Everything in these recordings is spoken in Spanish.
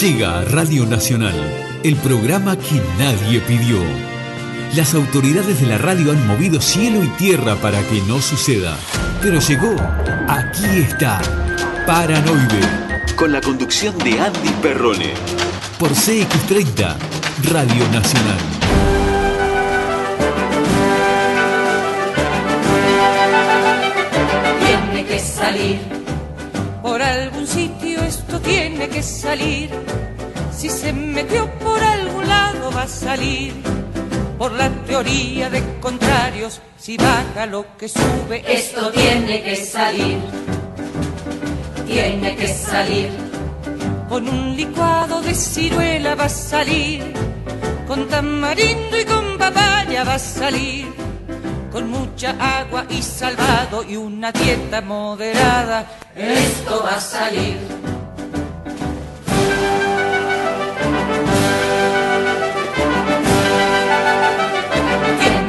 Llega a Radio Nacional, el programa que nadie pidió. Las autoridades de la radio han movido cielo y tierra para que no suceda. Pero llegó, aquí está, Paranoide. Con la conducción de Andy Perrone. Por CX30, Radio Nacional. Tiene que salir. Por algún sitio esto tiene que salir. Si se metió por algún lado va a salir. Por la teoría de contrarios, si baja lo que sube, Esto tiene que salir. Tiene que salir. con un licuado de ciruela va a salir. Con tamarindo y con papaya va a salir. Con mucha agua y salvado y una dieta moderada. Esto va a salir.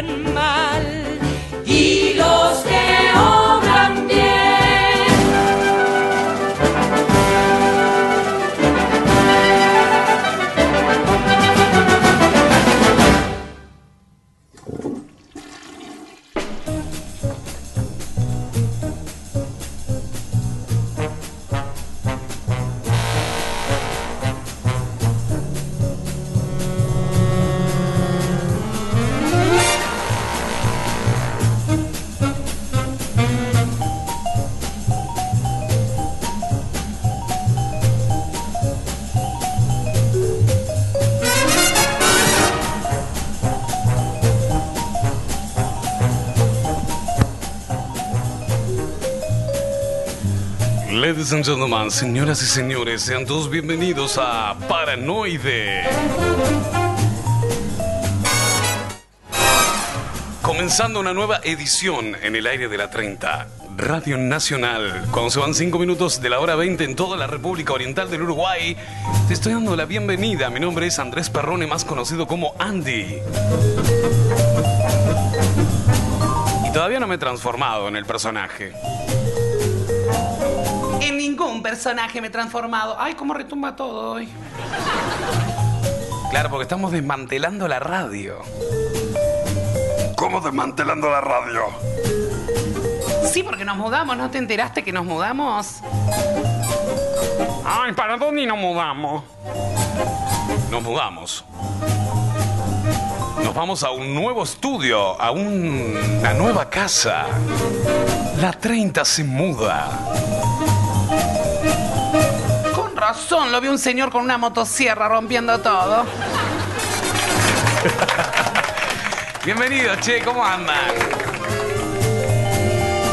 obran mal. Y los que Ladies and gentlemen, señoras y señores, sean todos bienvenidos a Paranoide. Comenzando una nueva edición en el aire de la 30, Radio Nacional. Cuando se van 5 minutos de la hora 20 en toda la República Oriental del Uruguay, te estoy dando la bienvenida. Mi nombre es Andrés Perrone, más conocido como Andy. Y todavía no me he transformado en el personaje. Personaje me he transformado. Ay, cómo retumba todo hoy. Claro, porque estamos desmantelando la radio. ¿Cómo desmantelando la radio? Sí, porque nos mudamos. ¿No te enteraste que nos mudamos? Ay, ¿para dónde nos mudamos? Nos mudamos. Nos vamos a un nuevo estudio, a un- una nueva casa. La 30 se muda. Lo vi un señor con una motosierra rompiendo todo. Bienvenidos, che, ¿cómo andan?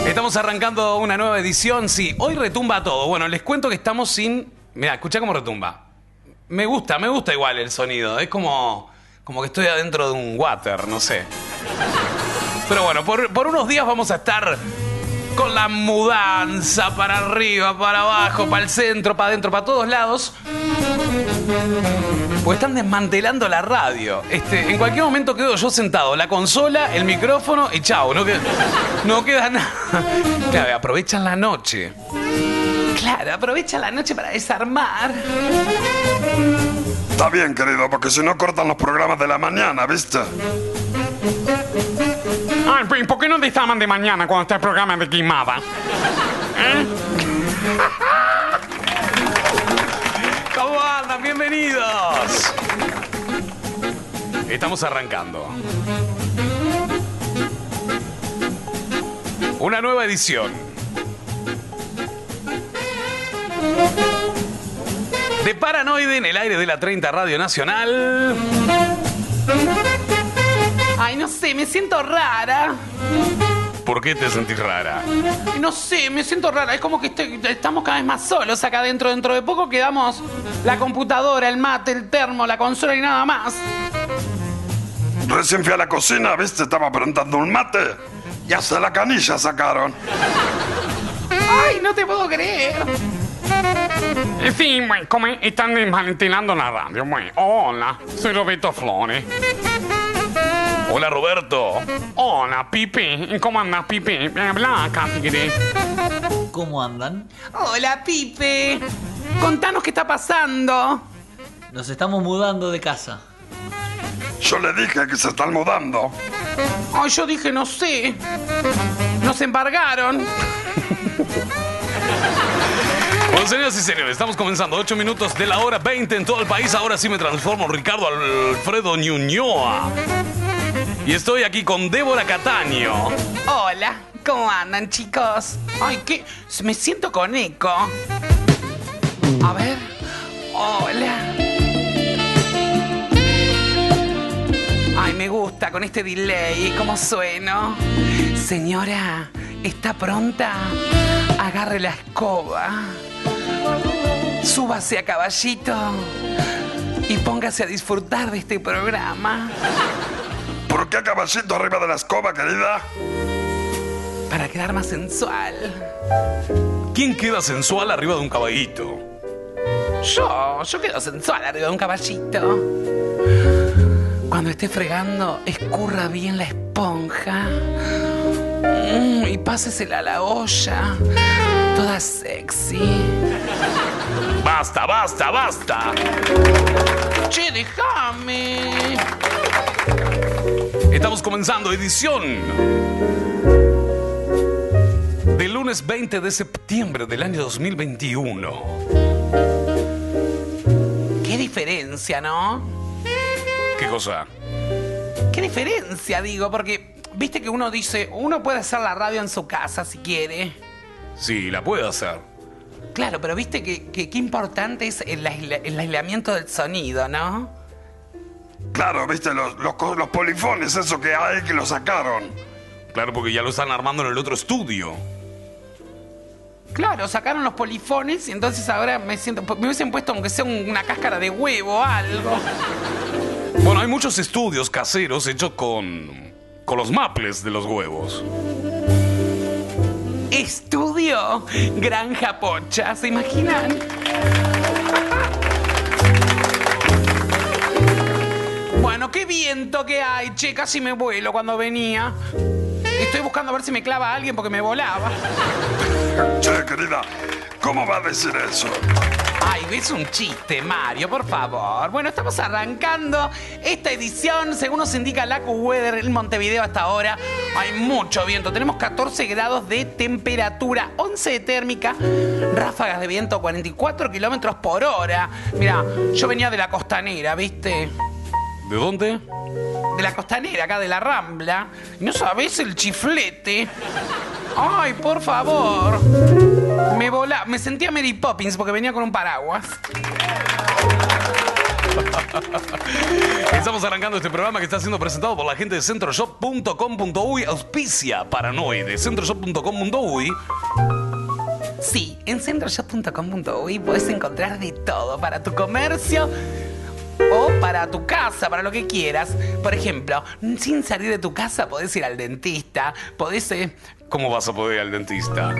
Estamos arrancando una nueva edición, sí. Hoy retumba todo. Bueno, les cuento que estamos sin. Mira, escucha cómo retumba. Me gusta, me gusta igual el sonido. Es como, como que estoy adentro de un water, no sé. Pero bueno, por, por unos días vamos a estar con la mudanza para arriba, para abajo, para el centro, para adentro, para todos lados. Pues están desmantelando la radio. Este, en cualquier momento quedo yo sentado, la consola, el micrófono y chao, no queda, no queda nada. Claro, aprovechan la noche. Claro, aprovechan la noche para desarmar. Está bien, querido, porque si no cortan los programas de la mañana, ¿viste? Ay, ¿y ¿por qué no te llaman de mañana cuando está el programa de quimada? ¿Eh? ¿Cómo andan? Bienvenidos. Estamos arrancando. Una nueva edición. De Paranoide en el aire de la 30 Radio Nacional. Ay, no sé, me siento rara. ¿Por qué te sentís rara? No sé, me siento rara. Es como que estoy- estamos cada vez más solos acá adentro. Dentro de poco quedamos la computadora, el mate, el termo, la consola y nada más. Recién fui a la cocina, viste, estaba preguntando un mate. Y hasta la canilla sacaron. Ay, no te puedo creer. Eh, sì, beh, come están desmantelando la radio, beh. Hola, soy Roberto Flores. Hola Roberto. Hola, Pipe. ¿Cómo andas, Pipe? Habla querés. ¿Cómo andan? Hola, Pipe. Contanos qué está pasando. Nos estamos mudando de casa. Yo le dije que se están mudando. Ay, yo dije, no sé. Nos embargaron. Bueno, señoras y señores, estamos comenzando 8 minutos de la hora 20 en todo el país. Ahora sí me transformo en Ricardo Alfredo Ñuñoa. Y estoy aquí con Débora Cataño. Hola, ¿cómo andan, chicos? Ay, qué. Me siento con eco. A ver. Hola. Ay, me gusta con este delay, cómo sueno. Señora, ¿está pronta? Agarre la escoba. Súbase a caballito. Y póngase a disfrutar de este programa. ¿Por qué caballito arriba de la escoba, querida? Para quedar más sensual. ¿Quién queda sensual arriba de un caballito? Yo, yo quedo sensual arriba de un caballito. Cuando esté fregando, escurra bien la esponja. Mm, y pásesela a la olla. Toda sexy. Basta, basta, basta. Che, déjame. Estamos comenzando edición del lunes 20 de septiembre del año 2021. Qué diferencia, ¿no? ¿Qué cosa? Qué diferencia, digo, porque viste que uno dice, uno puede hacer la radio en su casa si quiere. Sí, la puede hacer. Claro, pero viste que, que qué importante es el, aisla- el aislamiento del sonido, ¿no? Claro, viste, los, los, los polifones, eso que hay que lo sacaron. Claro, porque ya lo están armando en el otro estudio. Claro, sacaron los polifones y entonces ahora me siento. Me hubiesen puesto aunque sea un- una cáscara de huevo o algo. Bueno, hay muchos estudios caseros hechos con, con los maples de los huevos. Estudio Granja Pocha, ¿se imaginan? Bueno, qué viento que hay, che, casi me vuelo cuando venía. Estoy buscando a ver si me clava alguien porque me volaba. Che, querida, ¿cómo va a decir eso? Ay, es un chiste, Mario, por favor. Bueno, estamos arrancando esta edición, según nos indica la Weather en Montevideo hasta ahora. Hay mucho viento, tenemos 14 grados de temperatura, 11 de térmica, ráfagas de viento 44 kilómetros por hora. Mira, yo venía de la costanera, ¿viste? ¿De dónde? De la costanera, acá de la Rambla. ¿No sabés el chiflete? Ay, por favor. Me vola, me sentía Mary Poppins porque venía con un paraguas. Estamos arrancando este programa que está siendo presentado por la gente de centroshop.com.uy, auspicia paranoide. Centroshop.com.uy. Sí, en centroshop.com.uy puedes encontrar de todo para tu comercio para tu casa, para lo que quieras. Por ejemplo, sin salir de tu casa podés ir al dentista, podés... eh, ¿Cómo vas a poder ir al dentista?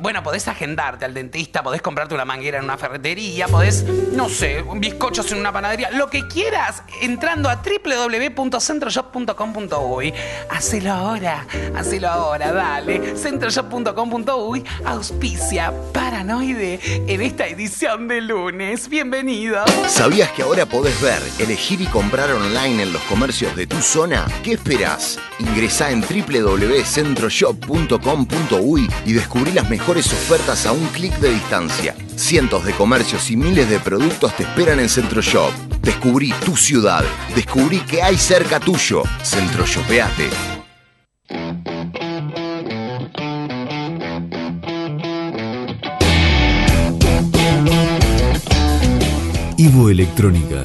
Bueno, podés agendarte al dentista, podés comprarte una manguera en una ferretería, podés, no sé, bizcochos en una panadería, lo que quieras, entrando a www.centroshop.com.uy. Hacelo ahora, hacelo ahora, dale. Centroshop.com.uy auspicia Paranoide en esta edición de lunes. Bienvenido. ¿Sabías que ahora podés ver, elegir y comprar online en los comercios de tu zona? ¿Qué esperás? Ingresá en www.centroshop.com.uy y descubrí las mejores ofertas a un clic de distancia. Cientos de comercios y miles de productos te esperan en Centroshop. Descubrí tu ciudad. Descubrí que hay cerca tuyo. Centroshopeate. Ivo Electrónica.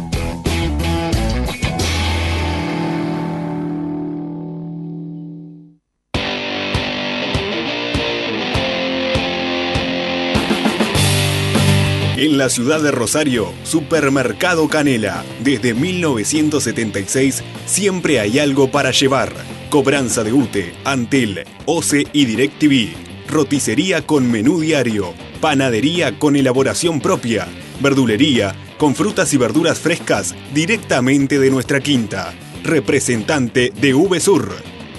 La ciudad de Rosario, Supermercado Canela. Desde 1976 siempre hay algo para llevar. Cobranza de UTE, Antel, OCE y DirecTV. Roticería con menú diario. Panadería con elaboración propia. Verdulería con frutas y verduras frescas directamente de nuestra quinta. Representante de VSUR.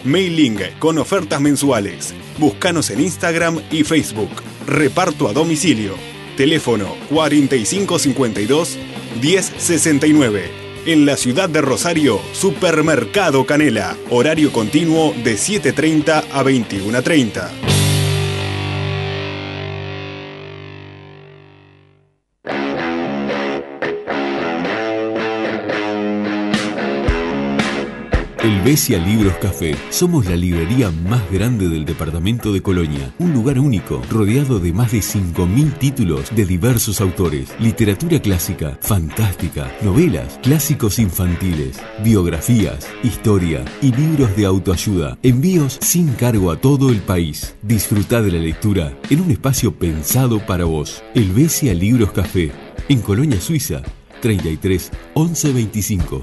Mailing con ofertas mensuales. Búscanos en Instagram y Facebook. Reparto a domicilio. Teléfono 4552 1069. En la ciudad de Rosario, Supermercado Canela. Horario continuo de 7.30 a 21.30. Helvecia Libros Café. Somos la librería más grande del departamento de Colonia. Un lugar único, rodeado de más de 5.000 títulos de diversos autores. Literatura clásica, fantástica, novelas, clásicos infantiles, biografías, historia y libros de autoayuda. Envíos sin cargo a todo el país. Disfruta de la lectura en un espacio pensado para vos. Helvecia Libros Café. En Colonia Suiza. 33 11 25.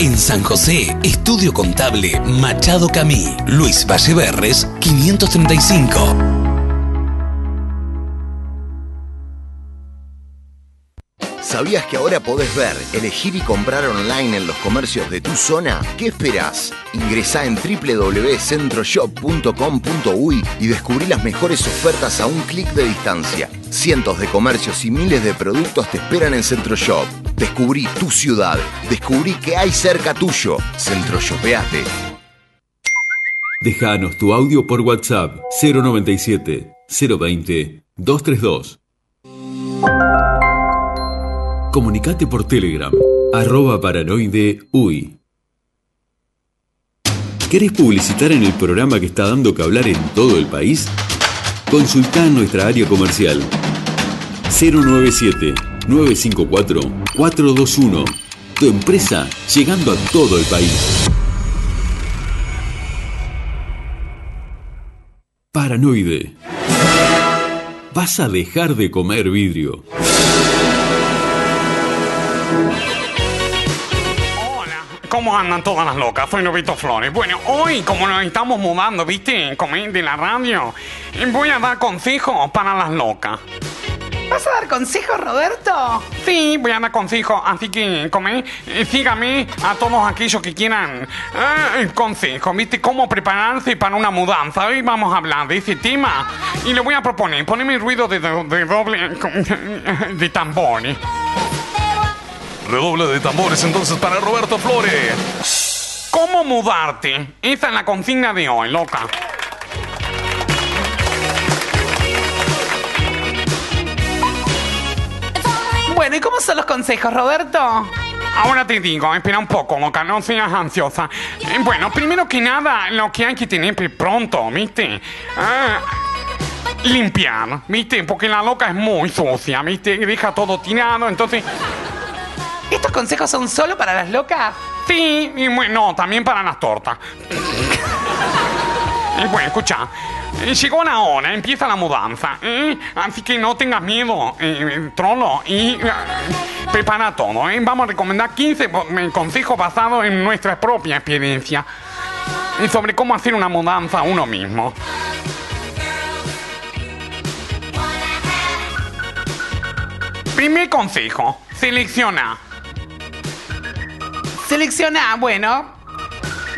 En San José, Estudio Contable Machado Camí, Luis Valleverres, 535. ¿Sabías que ahora podés ver, elegir y comprar online en los comercios de tu zona? ¿Qué esperás? Ingresá en www.centroshop.com.uy y descubrí las mejores ofertas a un clic de distancia. Cientos de comercios y miles de productos te esperan en Centroshop. Descubrí tu ciudad. Descubrí que hay cerca tuyo. Centroshopeate. Déjanos tu audio por WhatsApp 097 020 232. Comunicate por Telegram, arroba paranoide uy. ¿Querés publicitar en el programa que está dando que hablar en todo el país? Consultá nuestra área comercial 097-954-421. Tu empresa llegando a todo el país. Paranoide. Vas a dejar de comer vidrio. ¿Cómo andan todas las locas? Soy Novito Flores. Bueno, hoy, como nos estamos mudando, ¿viste? Como de la radio, voy a dar consejos para las locas. ¿Vas a dar consejos, Roberto? Sí, voy a dar consejos, así que come, eh, sígame a todos aquellos que quieran eh, consejos, ¿viste? Cómo prepararse para una mudanza. Hoy vamos a hablar de ese tema y le voy a proponer, poneme el ruido de, de- de doble de tambores. Redoble de tambores entonces para Roberto Flores. ¿Cómo mudarte? Esa es la consigna de hoy, loca. Bueno, ¿y cómo son los consejos, Roberto? Ahora te digo, espera un poco, loca, no seas ansiosa. Eh, bueno, primero que nada, lo que hay que tener pronto, ¿viste? Ah, limpiar, ¿viste? Porque la loca es muy sucia, ¿viste? Deja todo tirado, entonces... ¿Estos consejos son solo para las locas? Sí, y bueno, no, también para las tortas. Y bueno, escucha, eh, llegó la hora, empieza la mudanza, ¿eh? Así que no tengas miedo, eh, trolo. Y eh, prepara todo, ¿eh? Vamos a recomendar 15 po- eh, consejos basados en nuestra propia experiencia y sobre cómo hacer una mudanza uno mismo. Primer consejo, selecciona. Selecciona, bueno.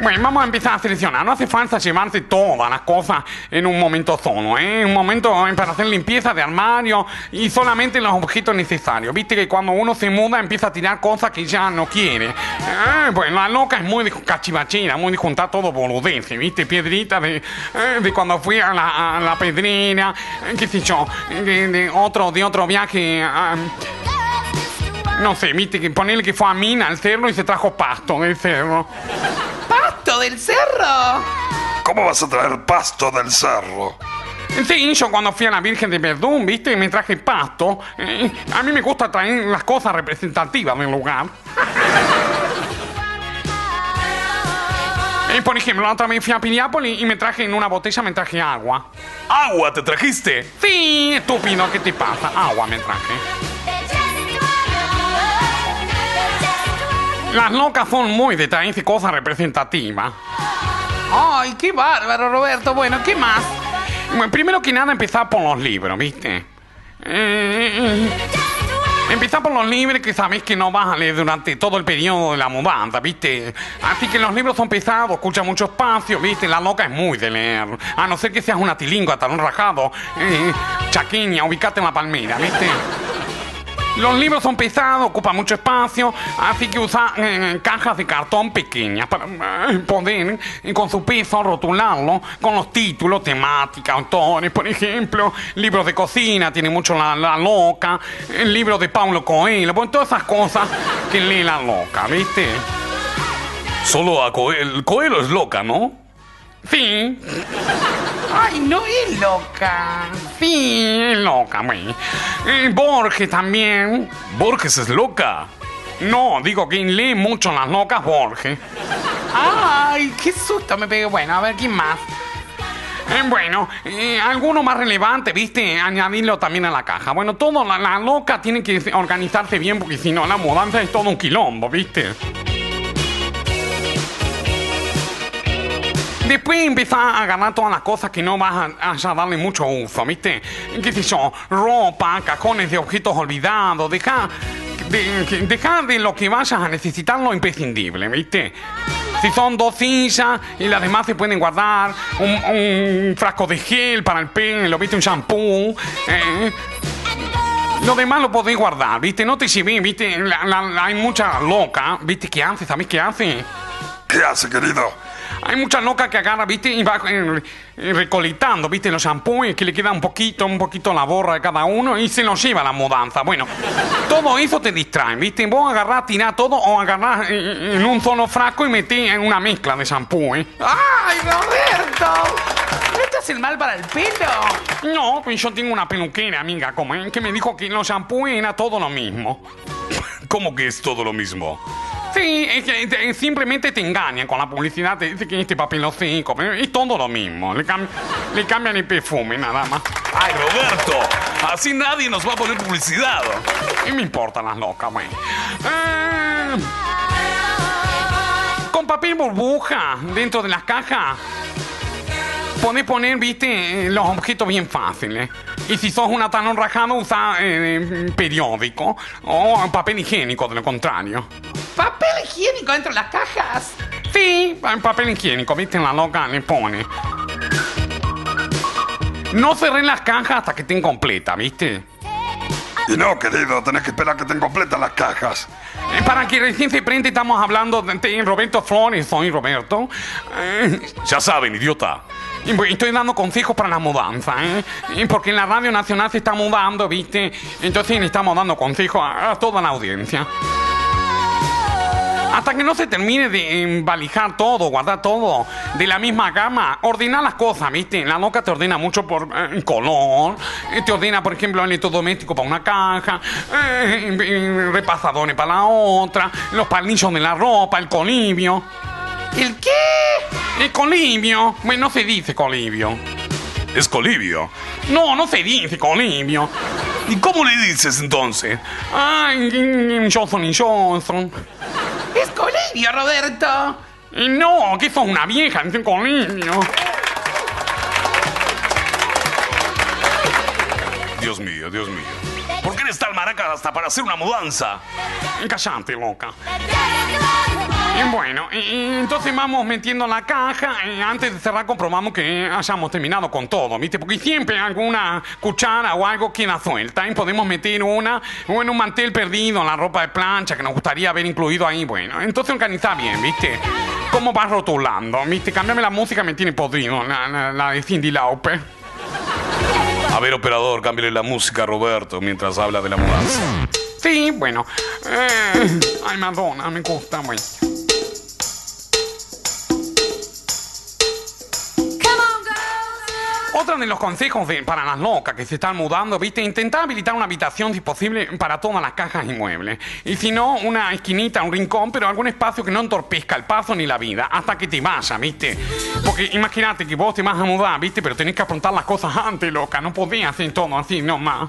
Bueno, vamos a empezar a seleccionar. No hace falta llevarse todas las cosas en un momento solo, ¿eh? Un momento eh, para hacer limpieza de armario y solamente los objetos necesarios. Viste que cuando uno se muda empieza a tirar cosas que ya no quiere. Eh, bueno, la loca es muy de cachivachina, muy de juntar todo boludeces, ¿viste? Piedritas de, eh, de cuando fui a la, a la pedrera, eh, qué sé yo, de, de otro, de otro viaje. ah, no sé, viste, que ponerle que fue a Mina al cerro y se trajo pasto del cerro. ¡Pasto del cerro! ¿Cómo vas a traer pasto del cerro? Sí, yo cuando fui a la Virgen de Verdún, viste, y me traje pasto. eh, a mí me gusta traer las cosas representativas del lugar. Eh, por ejemplo, la otra vez fui a Piriápolis y me traje en una botella, me traje agua. ¿Agua te trajiste? Sí, estúpido, ¿qué te pasa? Agua me traje. Las locas son muy de traerse cosas representativas. ¡Ay, qué bárbaro, Roberto! Bueno, ¿qué más? Primero que nada, empezar por los libros, ¿viste? Eh, empezar por los libros que sabes que no vas a leer durante todo el periodo de la mudanza, ¿viste? Así que los libros son pesados, escuchan mucho espacio, ¿viste? La loca es muy de leer. A no ser que seas una tilingua, talón rajado, eh, ubicate en la palmera, ¿viste? Los libros son pesados, ocupan mucho espacio, así que usa eh, cajas de cartón pequeñas para eh, poder, eh, con su peso, rotularlo con los títulos, temática, autores, por ejemplo, libros de cocina, tiene mucho la, la loca, el libro de Paulo Coelho, bueno, todas esas cosas que lee la loca, ¿viste? Solo a Coelho. Coelho es loca, ¿no? Sí, ¡Ay, no es loca! sí, es loca, güey. Eh, Borges también. Borges es loca. No, digo que lee mucho las locas Borges. ¡Ay, qué susto me pegué! Bueno, a ver, ¿quién más? Eh, bueno, eh, alguno más relevante, ¿viste? Añadirlo también a la caja. Bueno, todo, la, la loca tiene que organizarse bien porque si no, la mudanza es todo un quilombo, ¿viste? Después empezar a agarrar todas las cosas que no vas a, a darle mucho uso, ¿viste? ¿Qué sé yo? Ropa, cajones de objetos olvidados, deja de, deja de lo que vayas a necesitar lo imprescindible, ¿viste? Si son dos sillas y las demás se pueden guardar, un, un frasco de gel para el pelo, ¿viste? Un shampoo, ¿eh? Lo demás lo podéis guardar, ¿viste? No te llevé, ¿viste? La- la- la- hay mucha loca, ¿viste? ¿Qué hace? ¿Sabes qué hace? ¿Qué hace, querido? Hay mucha loca que agarra, ¿viste? Y va eh, eh, recolectando, ¿viste? Los shampoos que le queda un poquito, un poquito la borra de cada uno y se los lleva a la mudanza. Bueno, todo eso te distrae, ¿viste? Vos agarrás, tirás todo o agarrás eh, en un solo frasco y metís en una mezcla de shampoo, ¿eh? ¡Ay, Roberto! ¿No te hace el mal para el pelo? No, pues yo tengo una peluquera, amiga, como, que me dijo que los shampoos era todo lo mismo. ¿Cómo que es todo lo mismo? Sí, es que simplemente te engañan con la publicidad, te dicen que este papel seco, pero es todo lo mismo. Le, cam- le cambian el perfume, nada más. ¡Ay, Roberto! Así nadie nos va a poner publicidad. ¿Qué me importan las locas, güey? Eh, con papel burbuja dentro de las cajas. Podés poner, viste, eh, los objetos bien fáciles. Y si sos una talón rajado, usa eh, periódico o papel higiénico, de lo contrario. ¿Papel higiénico dentro de las cajas? Sí, pa- papel higiénico, viste, la loca le pone. No cerré las cajas hasta que estén completas, viste. Y no, querido, tenés que esperar que estén completas las cajas. Eh, Para que recién se prende, estamos hablando de, de Roberto Flores, soy Roberto. Eh, Ya saben, idiota. Y estoy dando consejos para la mudanza, ¿eh? Porque en la Radio Nacional se está mudando, ¿viste? Entonces estamos dando consejos a, toda la audiencia. Hasta que no se termine de embalijar todo, guardar todo de la misma gama, ordenar las cosas, ¿viste? La loca te ordena mucho por eh, color, eh, te ordena, por ejemplo, el electrodoméstico para una caja, eh, repasadores para la otra, los palillos de la ropa, el colibio. ¿El qué? El colibio. Bueno, no se dice colibio. Es colibio. No, no se dice colibio. ¿Y cómo le dices entonces? Ay, Johnson y Johnson. Es colegio, Roberto. Y no, que sos una vieja en colegio. Dios mío, Dios mío. ¿Por qué eres tal maraca hasta para hacer una mudanza? Callate, loca. Y bueno, y- y entonces vamos metiendo la caja y antes de cerrar comprobamos que hayamos terminado con todo, ¿viste? Porque siempre alguna cuchara o algo queda suelta y podemos meter una o en un mantel perdido en la ropa de plancha que nos gustaría haber incluido ahí, bueno. Entonces organiza bien, ¿viste? ¿Cómo vas rotulando? ¿Viste? Cámbiame la música, me tiene podrido, la, la- la de Cindy Lauper. A ver, operador, cámbiale la música a Roberto mientras habla de la mudanza. Sí, bueno. Eh, ay, Madonna, me gusta, güey. Otro de los consejos de- para las locas que se están mudando, viste, intentar habilitar una habitación si posible para todas las cajas y muebles. Y si no, una esquinita, un rincón, pero algún espacio que no entorpezca el paso ni la vida hasta que te vayas, viste. Porque imagínate que vos te vas a mudar, viste, pero tenés que afrontar las cosas antes, loca. No podías hacer todo así, no más.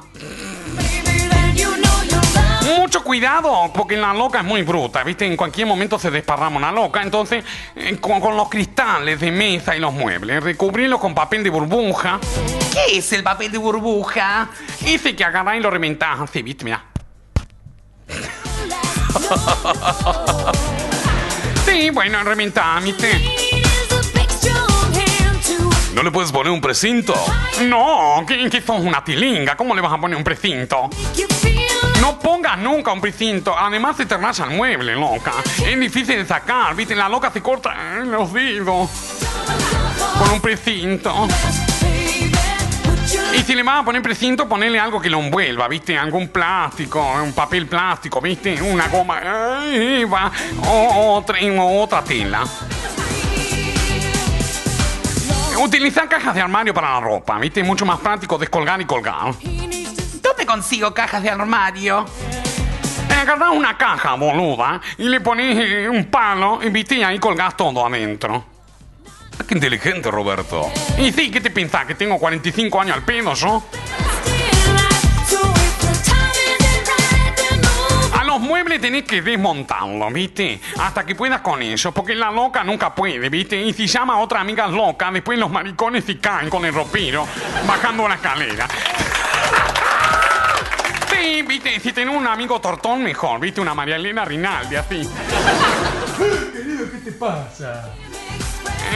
Mucho cuidado, porque la loca es muy bruta, ¿viste? En cualquier momento se desparrama una loca. Entonces, eh, con, con los cristales de mesa y los muebles, recubrirlos con papel de burbuja. ¿Qué es el papel de burbuja? Ese que agarrás y lo reventás así, ¿viste? Mira. Sí, bueno, reventás, ¿viste? ¿No le puedes poner un precinto? No, que, que sos una tilinga. ¿Cómo le vas a poner un precinto? No pongas nunca un precinto. Además se te raya el mueble, loca. Es difícil de sacar, ¿viste? La loca se corta eh, los dedos con un precinto. Y si le vas a poner precinto, ponele algo que lo envuelva, ¿viste? Algún plástico, un papel plástico, ¿viste? Una goma, eh, va, o otra, otra tela. Utilizar cajas de armario para la ropa, ¿viste? Mucho más práctico descolgar y colgar. ¿Dónde consigo cajas de armario? Eh, Agarrás una caja, boluda, y le pones eh, un palo, y viste, ahí colgás todo adentro. Ah, Qué inteligente, Roberto. Y sí, ¿qué te pensás? ¿Que tengo 45 años al pedo yo? A los muebles tenés que desmontarlos, ¿viste? Hasta que puedas con ellos, porque la loca nunca puede, ¿viste? Y si llama a otra amiga loca, después los maricones se caen con el ropero bajando la escalera. Sí, ¿viste? Si tenés un amigo tortón, mejor, ¿viste? Una María Elena Rinaldi, así. Querido, ¿qué te pasa?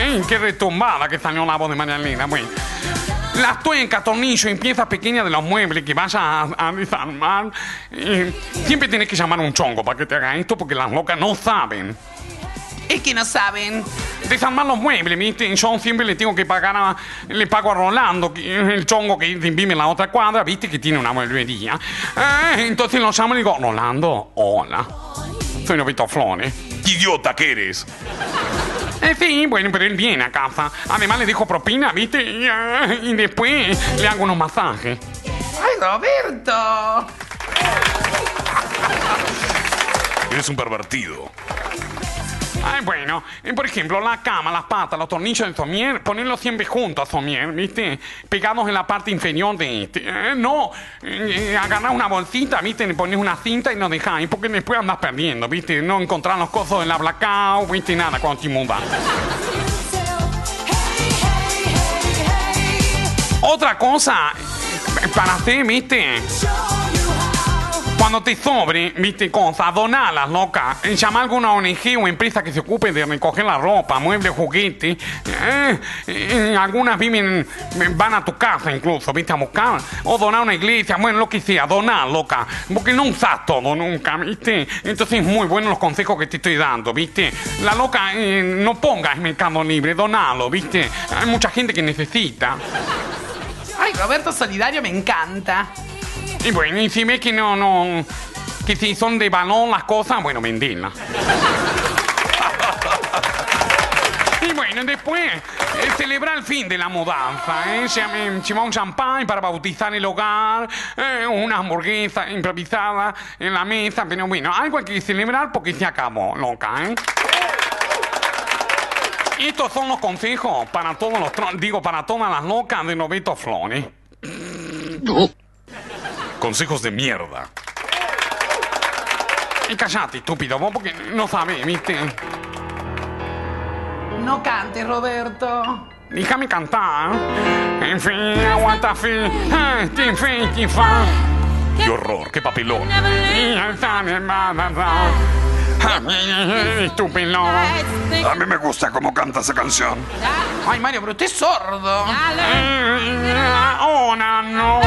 ¡Ey, qué retumbada que salió la voz de María Elena! Bueno, las tuercas, tornillos y piezas pequeñas de los muebles que vayas a, a desarmar, eh, siempre tienes que llamar a un chongo para que te haga esto porque las locas no saben. Es que no saben. Desarmar los muebles, ¿viste? Yo siempre le tengo que pagar a, le pago a Rolando, que es el chongo que vive en la otra cuadra, ¿viste? Que tiene una mueblería. Eh, entonces lo llamo y le digo, Rolando, hola. Soy Novito Flores. ¡Qué idiota que eres! Eh, sí, bueno, pero él viene a casa. Además le dejo propina, ¿viste? Y, eh, y después le hago unos masajes. ¡Ay, Roberto! Eres un pervertido. Ay, bueno, por ejemplo, la cama, las patas, los tornillos del somier, ponerlos siempre juntos, somier, ¿viste? Pegados en la parte inferior de este. Eh, no, eh, eh, agarrás una bolsita, ¿viste? Le pones una cinta y lo dejáis, porque después andas perdiendo, ¿viste? No encontrar los cosos de la blackout, ¿viste? Nada cuando te mudas. Otra cosa eh, para hacer, ¿viste? Cuando te sobre, viste, cosas, donalas, loca. Eh, Llama a alguna ONG o empresa que se ocupe de recoger la ropa, muebles, juguetes. Eh, eh, algunas viven, van a tu casa incluso, viste, a buscar. O donar a una iglesia, bueno, lo que sea, donar, loca. Porque no usas todo nunca, viste. Entonces es muy bueno los consejos que te estoy dando, viste. La loca, eh, no pongas Mercado Libre, donalo, viste. Hay mucha gente que necesita. ¡Ay, Roberto Solidario me encanta! Y bueno, y si ves que no, no, que si son de balón las cosas, bueno, venderlas. Y bueno, después, eh, celebrar el fin de la mudanza, ¿eh? Llevar un champán para bautizar el hogar, eh, una hamburguesa improvisada en la mesa, pero bueno, algo hay que celebrar porque se acabó, loca, ¿eh? Estos son los consejos para todos los, digo, para todas las locas de Noveto Flores. Consejos de mierda. Y callate, estúpido, vos porque no sabés, ¿viste? No cantes, Roberto. Déjame cantar. En fin, aguanta fin. Fa. Qué horror, qué papelón. Estúpido. A mí me gusta cómo canta esa canción. Ay, Mario, pero usted es sordo. Oh, no,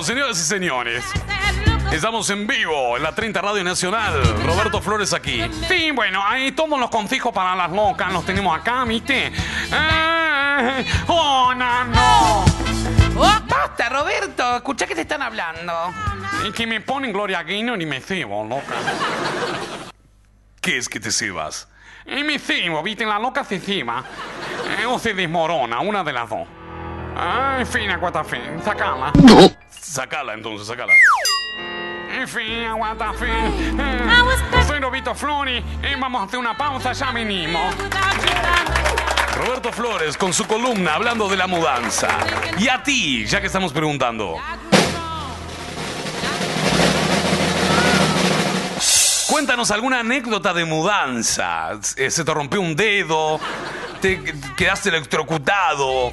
Bueno, señoras y señores, estamos en vivo en la 30 Radio Nacional. Roberto Flores aquí. Sí, bueno, ahí todos los consejos para las locas los tenemos acá, ¿viste? Eh, oh, no, no. Basta, Roberto. Escucha que te están hablando. Y que me ponen Gloria Gaynor y me cebo, loca. ¿Qué es que te cebas? Y me cebo, ¿viste? La loca se ceba. Eh, o se desmorona, una de las dos. Ah, en fin, aguanta fin, sacala. Entonces, sacala. En fin, aguanta fin. Eh, soy Robito Flori y vamos a hacer una pausa, ya venimos. Roberto Flores con su columna hablando de la mudanza. Y a ti, ya que estamos preguntando. Cuéntanos alguna anécdota de mudanza. Eh, Se te rompió un dedo, te quedaste electrocutado.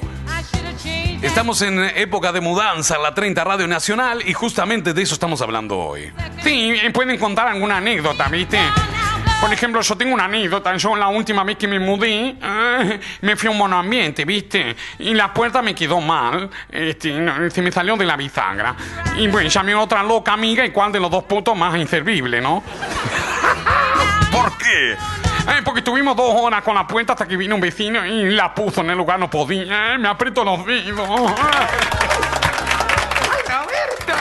Estamos en época de mudanza en la 30 Radio Nacional y justamente de eso estamos hablando hoy. Sí, pueden contar alguna anécdota, ¿viste? Por ejemplo, yo tengo una anécdota. Yo la última vez que me mudé, eh, me fui a un monoambiente, ¿viste? Y la puerta me quedó mal. Este, se me salió de la bisagra. Y bueno, llamé a otra loca amiga y cuál de los dos putos más inservible, ¿no? ¿Por qué? Porque estuvimos dos horas con la puerta hasta que vino un vecino y la puso en el lugar no podía. Me aprieto los dedos. ¡Ay, Roberto!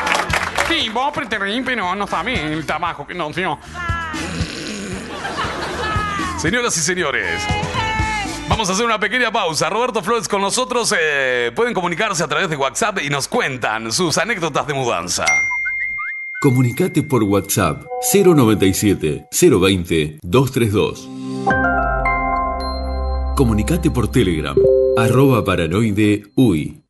Sí, vos te reí, pero no sabés el trabajo que nos dio. Señoras y señores, vamos a hacer una pequeña pausa. Roberto Flores con nosotros. eh, pueden comunicarse a través de WhatsApp y nos cuentan sus anécdotas de mudanza. Comunicate por WhatsApp 097 020 232. Comunicate por Telegram arroba paranoide uy.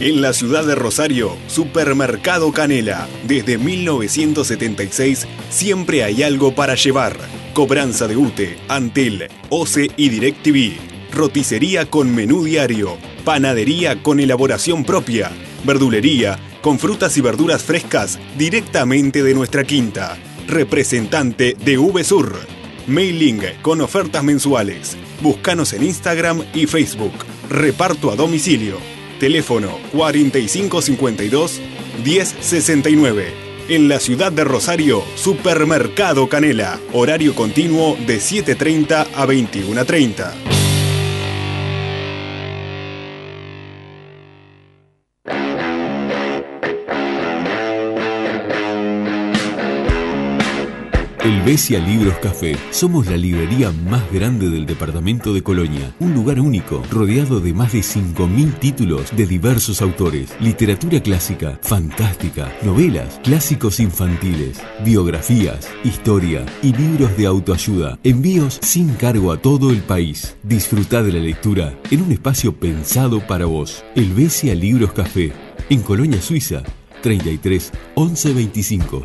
En la ciudad de Rosario, Supermercado Canela. Desde 1976 siempre hay algo para llevar. Cobranza de UTE, Antel, OCE y DirecTV. Roticería con menú diario. Panadería con elaboración propia. Verdulería con frutas y verduras frescas directamente de nuestra quinta. Representante de VSUR. Mailing con ofertas mensuales. Búscanos en Instagram y Facebook. Reparto a domicilio. Teléfono 4552 1069. En la ciudad de Rosario, Supermercado Canela. Horario continuo de 7.30 a 21.30. Helvecia Libros Café. Somos la librería más grande del departamento de Colonia. Un lugar único, rodeado de más de 5.000 títulos de diversos autores. Literatura clásica, fantástica, novelas, clásicos infantiles, biografías, historia y libros de autoayuda. Envíos sin cargo a todo el país. Disfruta de la lectura en un espacio pensado para vos. Helvecia Libros Café. En Colonia Suiza. 33 11 25.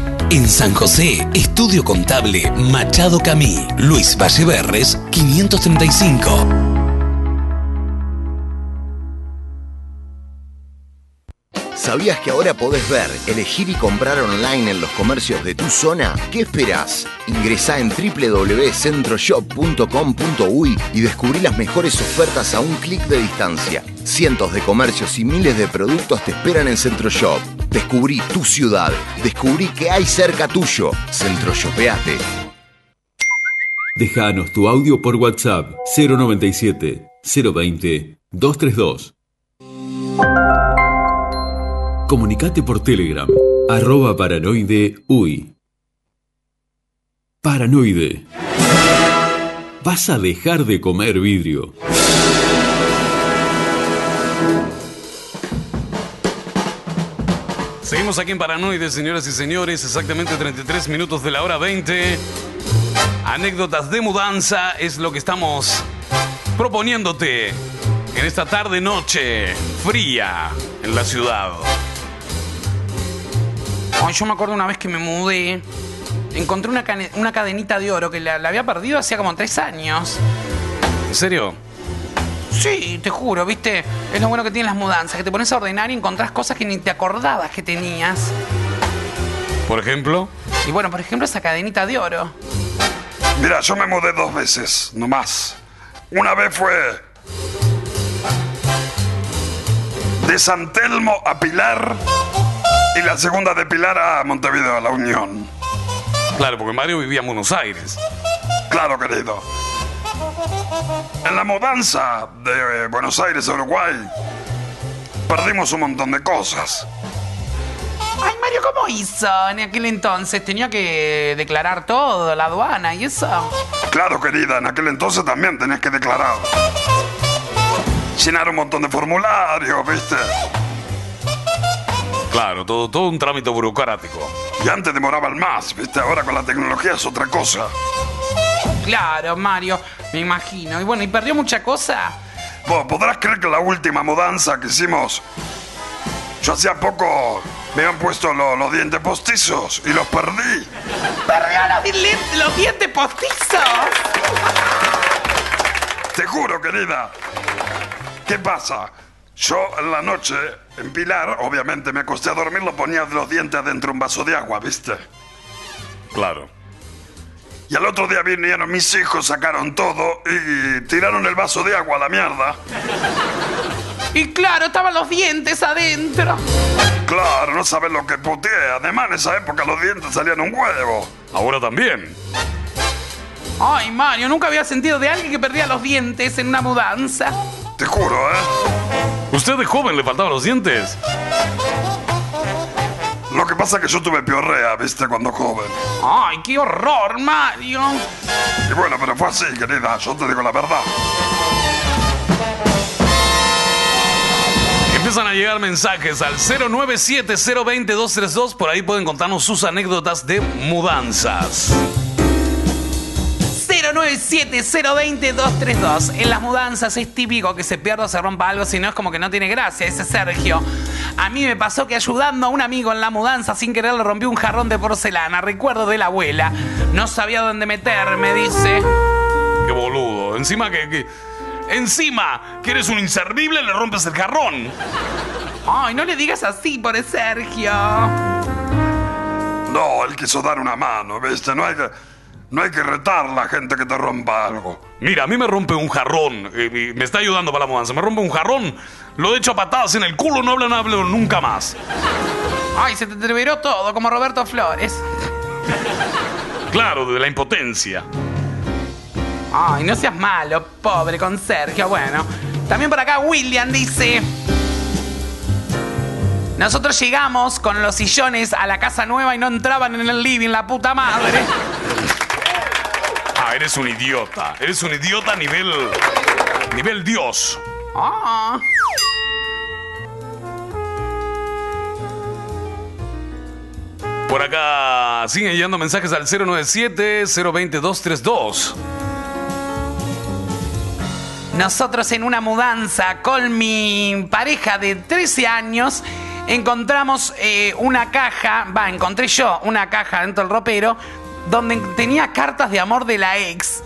En San José, Estudio Contable Machado Camí, Luis Valleverres, 535. ¿Sabías que ahora podés ver, elegir y comprar online en los comercios de tu zona? ¿Qué esperás? Ingresá en www.centroshop.com.uy y descubrí las mejores ofertas a un clic de distancia. Cientos de comercios y miles de productos te esperan en Centroshop. Descubrí tu ciudad. Descubrí que hay cerca tuyo. Centroshopeate. Déjanos tu audio por WhatsApp 097 020 232. Comunicate por Telegram, arroba paranoide uy. Paranoide. Vas a dejar de comer vidrio. Seguimos aquí en Paranoide, señoras y señores, exactamente 33 minutos de la hora 20. Anécdotas de mudanza es lo que estamos proponiéndote en esta tarde noche fría en la ciudad. Ay, yo me acuerdo una vez que me mudé. Encontré una, una cadenita de oro que la, la había perdido hacía como tres años. ¿En serio? Sí, te juro, viste. Es lo bueno que tienen las mudanzas, que te pones a ordenar y encontrás cosas que ni te acordabas que tenías. Por ejemplo, Y bueno, por ejemplo, esa cadenita de oro. Mira, yo me mudé dos veces, no más. Una vez fue de San Telmo a Pilar y la segunda de Pilar a Montevideo, a La Unión. claro, porque Mario vivía en Buenos Aires. Claro, querido. En la mudanza de Buenos Aires a Uruguay perdimos un montón de cosas. Ay, Mario, ¿cómo hizo en aquel entonces? Tenía que declarar todo, la aduana y eso. Claro, querida, en aquel entonces también tenías que declarar. Llenar un montón de formularios, ¿viste? Claro, todo, todo un trámite burocrático. Y antes demoraban más, ¿viste? Ahora con la tecnología es otra cosa. Claro, Mario, me imagino. Y bueno, ¿y perdió mucha cosa? Vos podrás creer que la última mudanza que hicimos, yo hacía poco me habían puesto lo- los dientes postizos y los perdí. ¡Perdió los, di- los dientes postizos! Te juro, querida. ¿Qué pasa? Yo en la noche, en Pilar, obviamente me acosté a dormir, lo ponía de los dientes adentro de un vaso de agua, ¿viste? Claro. Y al otro día vinieron mis hijos, sacaron todo y tiraron el vaso de agua a la mierda. Y claro, estaban los dientes adentro. Claro, no sabes lo que puteé. Además, en esa época los dientes salían un huevo. Ahora también. Ay, Mario, nunca había sentido de alguien que perdía los dientes en una mudanza. Te juro, ¿eh? ¿Usted de joven le faltaban los dientes? Lo que pasa es que yo tuve piorrea, ¿viste? Cuando joven. Ay, qué horror, Mario. Y bueno, pero fue así, querida. Yo te digo la verdad. Empiezan a llegar mensajes al 097-020-232. Por ahí pueden contarnos sus anécdotas de mudanzas. 097-020-232. En las mudanzas es típico que se pierda o se rompa algo, si no es como que no tiene gracia. Ese Sergio. A mí me pasó que ayudando a un amigo en la mudanza sin querer le rompió un jarrón de porcelana. Recuerdo de la abuela. No sabía dónde meterme, dice. Qué boludo. Encima que, que- Encima que eres un inservible le rompes el jarrón. Ay, no le digas así, por Sergio. No, él quiso dar una mano, ¿viste? No hay que, no hay que retar a la gente que te rompa algo. Mira, a mí me rompe un jarrón. eh, me está ayudando para la mudanza. Me rompe un jarrón. Lo he hecho a patadas en el culo. No hablo, no hablo nunca más. Ay, se te entreveró todo, como Roberto Flores. Claro, de la impotencia. Ay, no seas malo, pobre con Sergio. Bueno, también por acá William dice... Nosotros llegamos con los sillones a la casa nueva y no entraban en el living, la puta madre. Ah, eres un idiota. Eres un idiota a nivel. nivel Dios. Ah. Por acá siguen llegando mensajes al 097-020-232. Nosotros en una mudanza con mi pareja de 13 años encontramos eh, una caja, va, encontré yo una caja dentro del ropero donde tenía cartas de amor de la ex.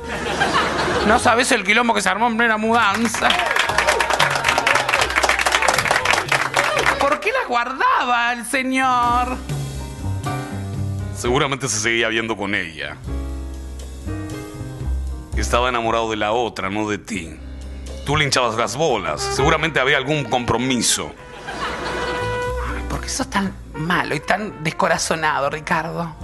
No sabes el quilombo que se armó en plena mudanza. ¿Por qué las guardaba el señor? Seguramente se seguía viendo con ella. Estaba enamorado de la otra, no de ti. Tú le hinchabas las bolas. Seguramente había algún compromiso. ¿Por qué sos tan malo y tan descorazonado, Ricardo?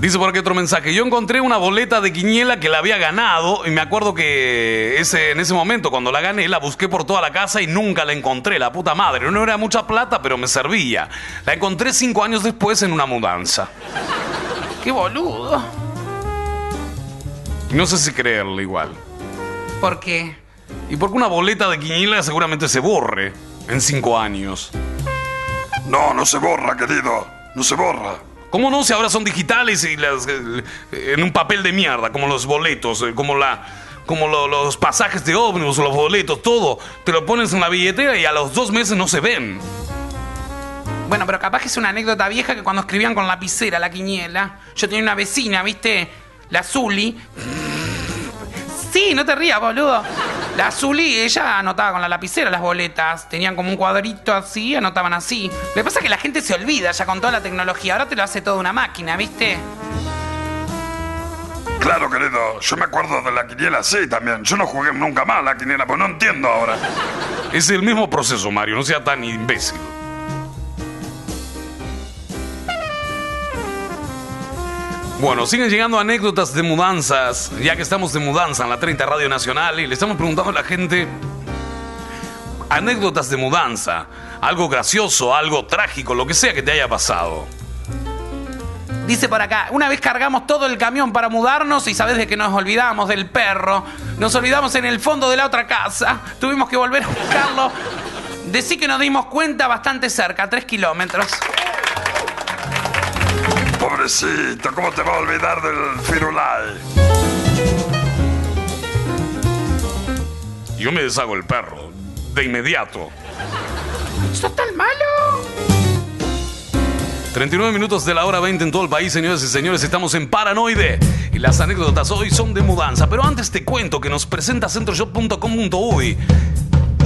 Dice por aquí otro mensaje. Yo encontré una boleta de quiniela que la había ganado y me acuerdo que ese, en ese momento cuando la gané la busqué por toda la casa y nunca la encontré. La puta madre. No era mucha plata, pero me servía. La encontré cinco años después en una mudanza. Qué boludo. No sé si creerle igual. ¿Por qué? Y porque una boleta de quiniela seguramente se borre en cinco años. No, no se borra, querido. No se borra. ¿Cómo no? Si ahora son digitales y las, eh, en un papel de mierda, como los boletos, eh, como la, como lo- los pasajes de ómnibus, los boletos, todo. Te lo pones en la billetera y a los dos meses no se ven. Bueno, pero capaz que es una anécdota vieja que cuando escribían con lapicera la quiniela. Yo tenía una vecina, ¿viste? La Zuli. Sí, no te rías, boludo. La Zuli, ella anotaba con la lapicera las boletas. Tenían como un cuadrito así, anotaban así. Lo que pasa es que la gente se olvida ya con toda la tecnología. Ahora te lo hace toda una máquina, ¿viste? Claro, querido. Yo me acuerdo de la quiniela, sí, también. Yo no jugué nunca más a la quiniela, pues no entiendo ahora. Es el mismo proceso, Mario, no sea tan imbécil. Bueno, siguen llegando anécdotas de mudanzas, ya que estamos de mudanza en la 30 Radio Nacional y le estamos preguntando a la gente anécdotas de mudanza, algo gracioso, algo trágico, lo que sea que te haya pasado. Dice por acá, una vez cargamos todo el camión para mudarnos y sabes de que nos olvidamos del perro. Nos olvidamos en el fondo de la otra casa. Tuvimos que volver a buscarlo. Decí que nos dimos cuenta bastante cerca, tres kilómetros. Pobrecito, ¿cómo te va a olvidar del Firulai? Yo me deshago el perro, de inmediato. ¿Sos tan malo? 39 minutos de la hora 20 en todo el país, señores y señores, estamos en Paranoide. Y las anécdotas hoy son de mudanza. Pero antes te cuento que nos presenta centroshop.com.uy.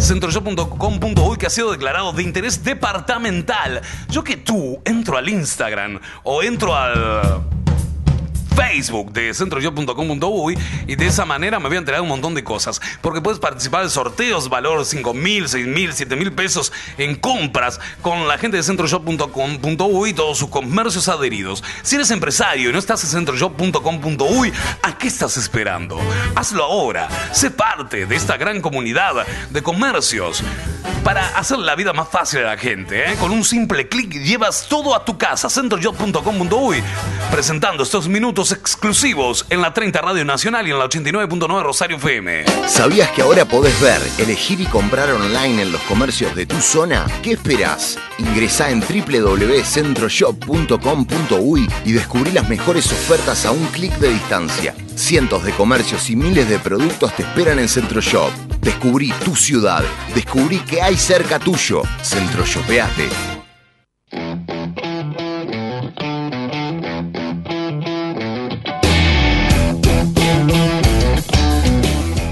Centroshop.com.uy que ha sido declarado de interés departamental. Yo que tú entro al Instagram o entro al Facebook de centroshop.com.uy y de esa manera me voy a un montón de cosas. Porque puedes participar de sorteos, valor 5 mil, 6 mil, 7 mil pesos en compras con la gente de centroshop.com.uy y todos sus comercios adheridos. Si eres empresario y no estás en centroshop.com.uy, ¿a qué estás esperando? Hazlo ahora. Sé parte de esta gran comunidad de comercios para hacer la vida más fácil a la gente. ¿eh? Con un simple clic llevas todo a tu casa. centroshop.com.uy presentando estos minutos exclusivos en la 30 Radio Nacional y en la 89.9 Rosario FM. ¿Sabías que ahora podés ver, elegir y comprar online en los comercios de tu zona? ¿Qué esperás? Ingresá en www.centroshop.com.uy y descubrí las mejores ofertas a un clic de distancia. Cientos de comercios y miles de productos te esperan en Centroshop. Descubrí tu ciudad. Descubrí que hay cerca tuyo. Centroshopeate.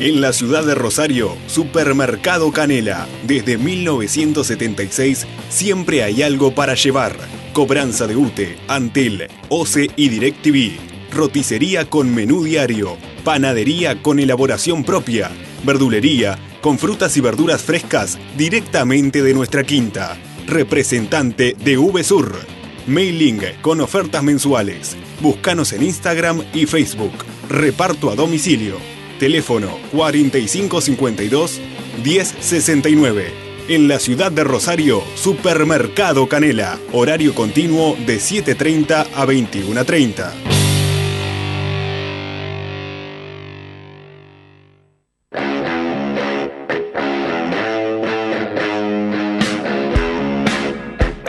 En la ciudad de Rosario, Supermercado Canela. Desde 1976 siempre hay algo para llevar. Cobranza de UTE, Antel, OCE y DirecTV. Roticería con menú diario. Panadería con elaboración propia. Verdulería con frutas y verduras frescas directamente de nuestra quinta. Representante de VSUR. Mailing con ofertas mensuales. Búscanos en Instagram y Facebook. Reparto a domicilio. Teléfono 4552 1069. En la ciudad de Rosario, Supermercado Canela. Horario continuo de 7.30 a 21.30.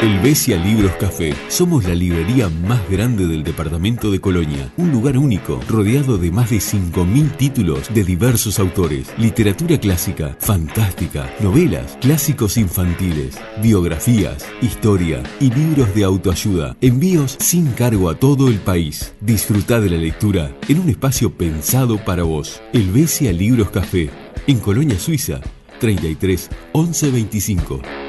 Helvecia Libros Café. Somos la librería más grande del departamento de Colonia. Un lugar único, rodeado de más de 5.000 títulos de diversos autores. Literatura clásica, fantástica, novelas, clásicos infantiles, biografías, historia y libros de autoayuda. Envíos sin cargo a todo el país. Disfruta de la lectura en un espacio pensado para vos. Helvecia Libros Café. En Colonia Suiza, 33 11 25.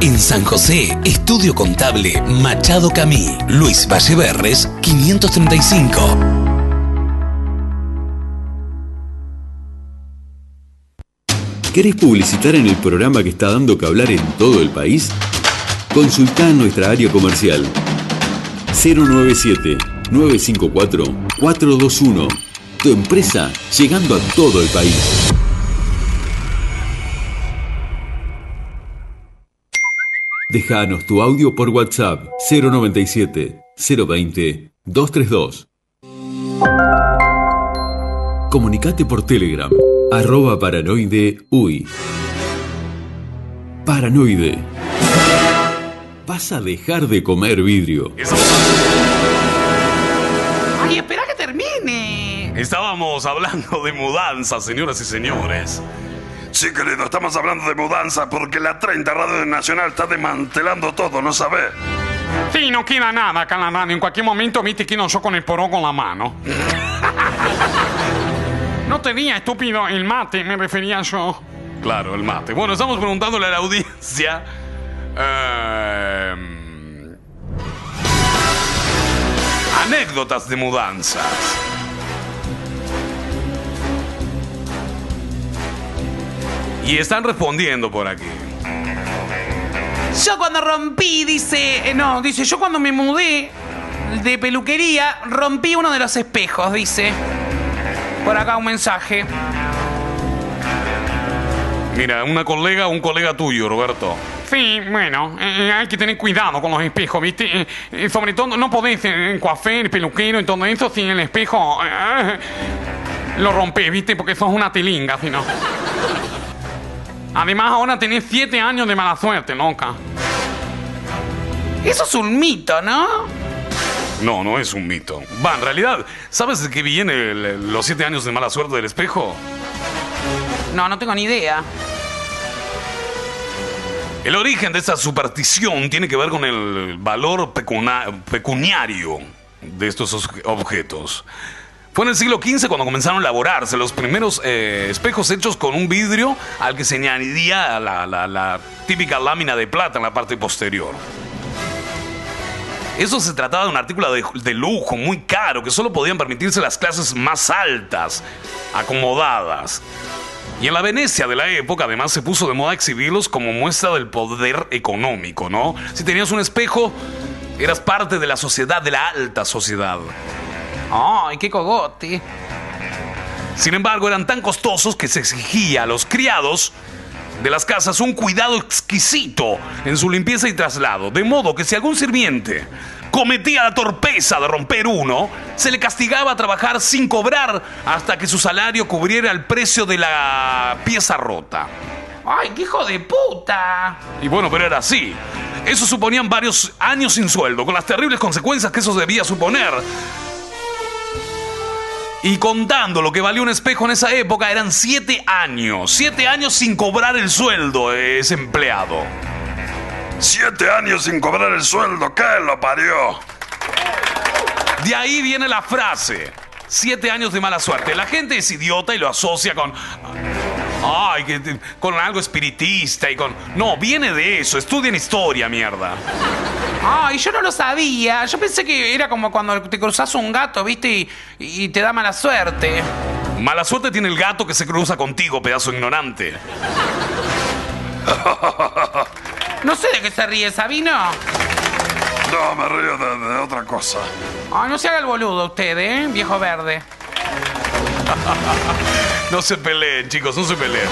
En San José, Estudio Contable Machado Camí, Luis Valleverres, 535. ¿Querés publicitar en el programa que está dando que hablar en todo el país? Consulta nuestra área comercial 097-954-421. Tu empresa llegando a todo el país. Déjanos tu audio por WhatsApp 097 020 232. Comunicate por Telegram arroba paranoide uy. Paranoide. Vas a dejar de comer vidrio. Ay, espera que termine. Estábamos hablando de mudanza, señoras y señores. Sí, querido, estamos hablando de mudanza porque la 30 Radio Nacional está desmantelando todo, ¿no sabes? Sí, no queda nada acá en la radio. En cualquier momento viste que no yo con el porón con la mano. No tenía, estúpido, el mate, me refería yo. Claro, el mate. Bueno, estamos preguntándole a la audiencia. eh, anécdotas de mudanzas. Y están respondiendo por aquí. Yo cuando rompí, dice. eh, no, dice, yo cuando me mudé de peluquería, rompí uno de los espejos, dice. Por acá un mensaje. Mira, una colega, un colega tuyo, Roberto. Sí, bueno, eh, hay que tener cuidado con los espejos, ¿viste? Eh, eh, sobre todo, no podés eh, en coafer, peluquero y todo eso sin el espejo. eh, lo rompés, ¿viste? Porque sos una tilinga, si no. Además, ahora tenés siete años de mala suerte, loca. Eso es un mito, ¿no? No, no es un mito. Va, en realidad, ¿sabes de qué viene el- los siete años de mala suerte del espejo? No, no tengo ni idea. El origen de esta superstición tiene que ver con el valor pecuna- pecuniario de estos os- objetos. Fue en el siglo XV cuando comenzaron a elaborarse los primeros eh, espejos hechos con un vidrio al que se añadía la, típica lámina de plata en la parte posterior. Eso se trataba de un artículo de, de lujo muy caro que solo podían permitirse las clases más altas, acomodadas. Y en la Venecia de la época además se puso de moda exhibirlos como muestra del poder económico, ¿no? Si tenías un espejo, eras parte de la sociedad, de la alta sociedad. Ay, qué cogote. Sin embargo, eran tan costosos que se exigía a los criados de las casas un cuidado exquisito en su limpieza y traslado, de modo que si algún sirviente cometía la torpeza de romper uno, se le castigaba a trabajar sin cobrar hasta que su salario cubriera el precio de la pieza rota. Ay, qué hijo de puta. Y bueno, pero era así. Eso suponían varios años sin sueldo, con las terribles consecuencias que eso debía suponer. Y contando lo que valió un espejo en esa época, eran siete años. Siete años sin cobrar el sueldo de ese empleado. Siete años sin cobrar el sueldo, ¿qué lo parió? De ahí viene la frase. Siete años de mala suerte. La gente es idiota y lo asocia con... Ay, que con algo espiritista y con... No, viene de eso. Estudien historia, mierda. Ay, yo no lo sabía. Yo pensé que era como cuando te cruzas un gato, ¿viste? Y, y te da mala suerte. Mala suerte tiene el gato que se cruza contigo, pedazo ignorante. No sé de qué se ríe, Sabino. No, me río de, de otra cosa. Ay, no se haga el boludo usted, ¿eh? Viejo verde. No se peleen, chicos, no se peleen.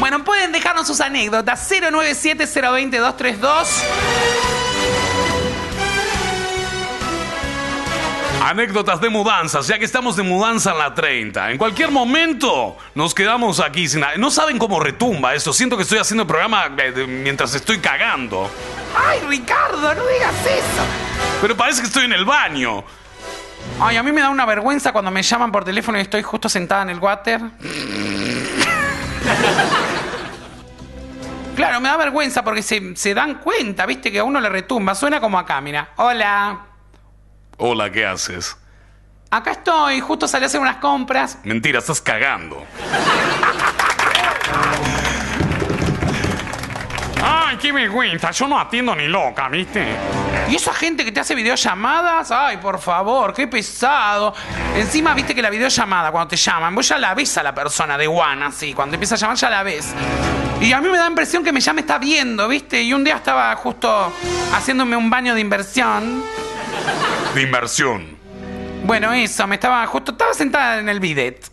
Bueno, pueden dejarnos sus anécdotas. 097-020-232. Anécdotas de mudanzas, ya que estamos de mudanza en la 30. En cualquier momento nos quedamos aquí sin nada. No saben cómo retumba esto. Siento que estoy haciendo el programa eh, mientras estoy cagando. Ay, Ricardo, no digas eso. Pero parece que estoy en el baño. Ay, a mí me da una vergüenza cuando me llaman por teléfono y estoy justo sentada en el water. Claro, me da vergüenza porque se, se dan cuenta, viste, que a uno le retumba. Suena como acá, mira. Hola, Hola, ¿qué haces? acá estoy, justo salí a hacer unas compras. Mentira, estás cagando. Ay, qué vergüenza. Yo no atiendo ni loca, ¿viste? Y esa gente que te hace videollamadas, ay, por favor, qué pesado. Encima, viste que la videollamada, cuando te llaman, vos ya la ves a la persona de One, así. Cuando empieza a llamar, ya la ves. Y a mí me da impresión que me ya me está viendo, viste. Y un día estaba justo haciéndome un baño de inversión. De inversión. Bueno, eso, me estaba justo, estaba sentada en el bidet.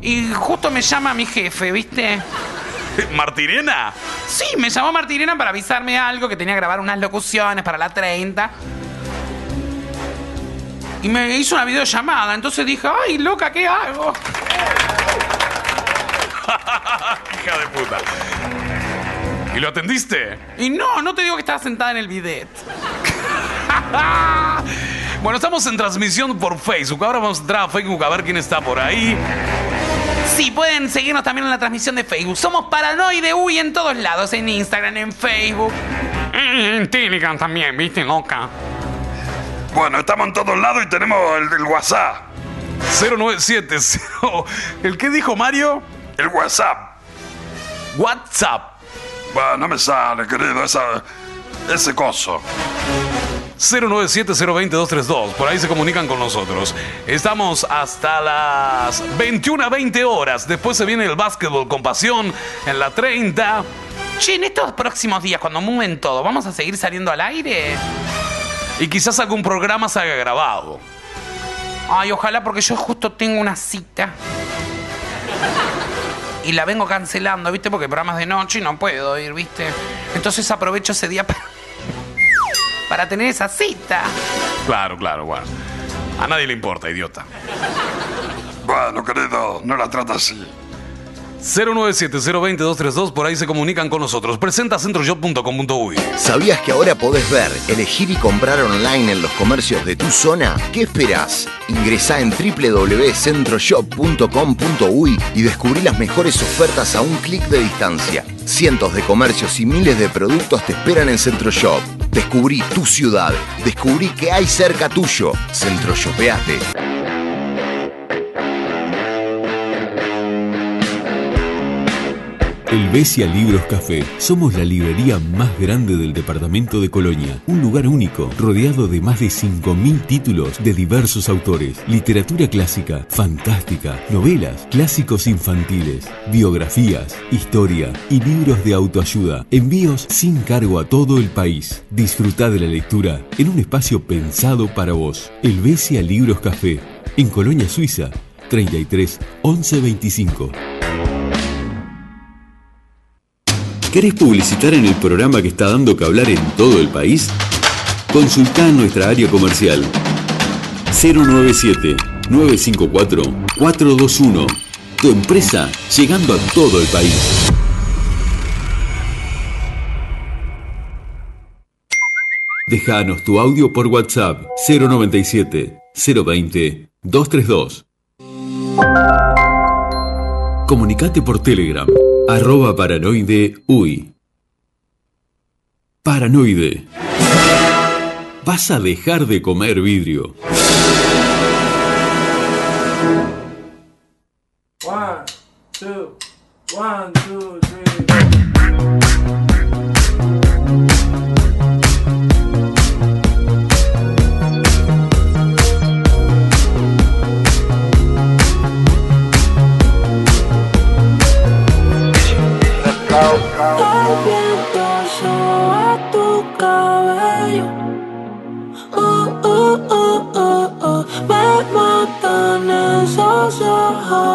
Y justo me llama mi jefe, ¿viste? ¿Martirena? Sí, me llamó Martirena para avisarme algo, que tenía que grabar unas locuciones para la 30. Y me hizo una videollamada, entonces dije, ay, loca, ¿qué hago? Hija de puta. ¿Y lo atendiste? Y no, no te digo que estaba sentada en el bidet. Bueno, estamos en transmisión por Facebook. Ahora vamos a entrar a Facebook a ver quién está por ahí. Sí, pueden seguirnos también en la transmisión de Facebook. Somos Paranoide Uy en todos lados, en Instagram, en Facebook. En Telegram también, ¿viste, loca? Bueno, estamos en todos lados y tenemos el, el WhatsApp. 0970. ¿El qué dijo Mario? El WhatsApp. WhatsApp. Bueno, no me sale, querido, esa, ese coso. 097-020-232. Por ahí se comunican con nosotros. Estamos hasta las 21 a 20 horas. Después se viene el básquetbol con pasión en la 30. Che, en estos próximos días, cuando mueven todo, ¿vamos a seguir saliendo al aire? Y quizás algún programa se haga grabado. Ay, ojalá, porque yo justo tengo una cita. Y la vengo cancelando, ¿viste? Porque programas de noche y no puedo ir, ¿viste? Entonces aprovecho ese día para, para tener esa cita. Claro, claro, bueno. A nadie le importa, idiota. Bueno, querido, no la trata así. 097-020-232. Por ahí se comunican con nosotros. Presenta centroshop.com.uy. ¿Sabías que ahora podés ver, elegir y comprar online en los comercios de tu zona? ¿Qué esperás? Ingresá en www.centroshop.com.uy y descubrí las mejores ofertas a un clic de distancia. Cientos de comercios y miles de productos te esperan en Centroshop. Descubrí tu ciudad. Descubrí que hay cerca tuyo. Centroshopeate. El Besia Libros Café. Somos la librería más grande del departamento de Colonia. Un lugar único, rodeado de más de 5.000 títulos de diversos autores. Literatura clásica, fantástica, novelas, clásicos infantiles, biografías, historia y libros de autoayuda. Envíos sin cargo a todo el país. Disfruta de la lectura en un espacio pensado para vos. El Besia Libros Café. En Colonia, Suiza. 33 11 25. ¿Querés publicitar en el programa que está dando que hablar en todo el país? Consultá nuestra área comercial 097-954-421. Tu empresa llegando a todo el país. Déjanos tu audio por WhatsApp 097 020 232. Comunicate por Telegram arroba paranoide uy. Paranoide. Vas a dejar de comer vidrio. One, two, one, two, three.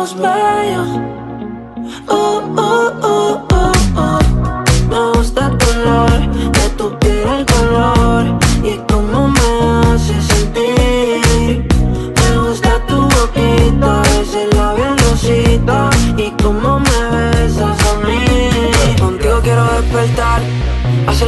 smile. Oh, oh,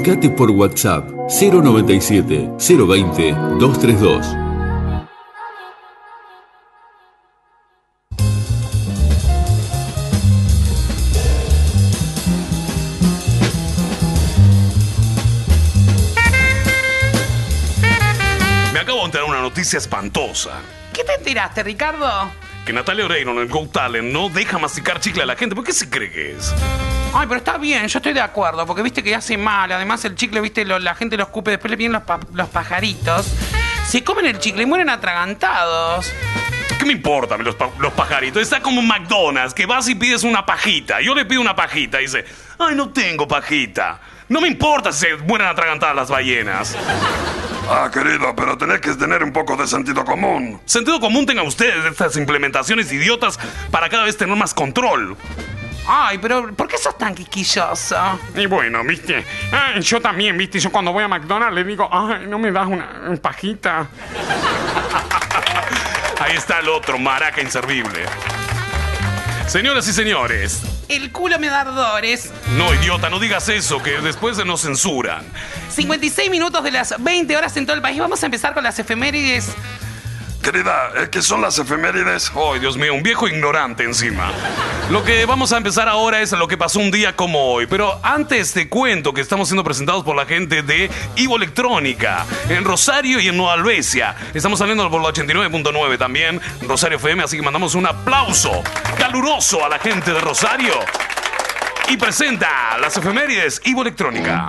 Comunicate por WhatsApp 097 020 232. Me acabo de enterar una noticia espantosa. ¿Qué te enteraste, Ricardo? Que Natalia Oreiro en el Go Talent no deja masticar chicle a la gente. ¿Por qué se cree que es? Ay, pero bien, yo estoy de acuerdo, porque viste que hace mal. Además, el chicle, viste, lo- la gente lo escupe, después le vienen los, pa- los pajaritos. Se comen el chicle y mueren atragantados. ¿Qué me importa los, pa- los pajaritos? Está como un McDonald's, que vas y pides una pajita. Yo le pido una pajita y dice, ay, no tengo pajita. No me importa si se mueren atragantadas las ballenas. Ah, querido, pero tenés que tener un poco de sentido común. Sentido común tengan ustedes de estas implementaciones idiotas para cada vez tener más control. Ay, pero ¿por qué sos tan quisquilloso? Y bueno, viste, ah, yo también, viste, yo cuando voy a McDonald's le digo, ay, no me das una, una pajita. Ahí está el otro, maraca inservible. Señoras y señores, El culo me da ardores. no idiota, no digas eso, que después se nos censuran. 56 minutos de las 20 horas en todo el país. Vamos a empezar con las efemérides. Querida, ¿eh, ¿qué son las efemérides? Ay, Dios mío, un viejo ignorante encima. Lo que vamos a empezar ahora es lo que pasó un día como hoy. Pero antes te cuento que estamos siendo presentados por la gente de Ivo Electrónica, en Rosario y en Nueva Albesia. Estamos saliendo por la 89.9 también, Rosario FM, así que mandamos un aplauso caluroso a la gente de Rosario. Y presenta las efemérides Ivo Electrónica.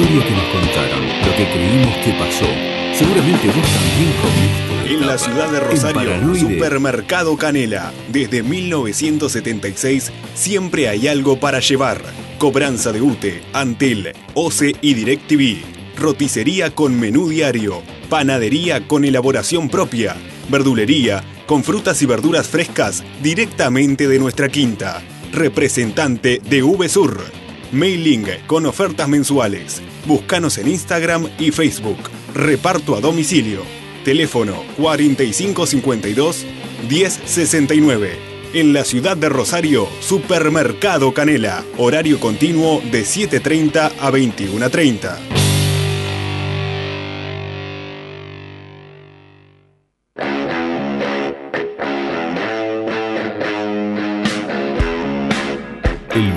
Historia que nos contaron, lo que creímos que pasó. Seguramente vos también comiste. En la ciudad de Rosario. Supermercado Canela. Desde 1976 siempre hay algo para llevar. Cobranza de UTE, Antel, OCE y DirecTV. Roticería con menú diario. Panadería con elaboración propia. Verdulería con frutas y verduras frescas directamente de nuestra quinta. Representante de VSUR. Mailing con ofertas mensuales. Búscanos en Instagram y Facebook. Reparto a domicilio. Teléfono 4552 1069. En la ciudad de Rosario, Supermercado Canela. Horario continuo de 7.30 a 21.30.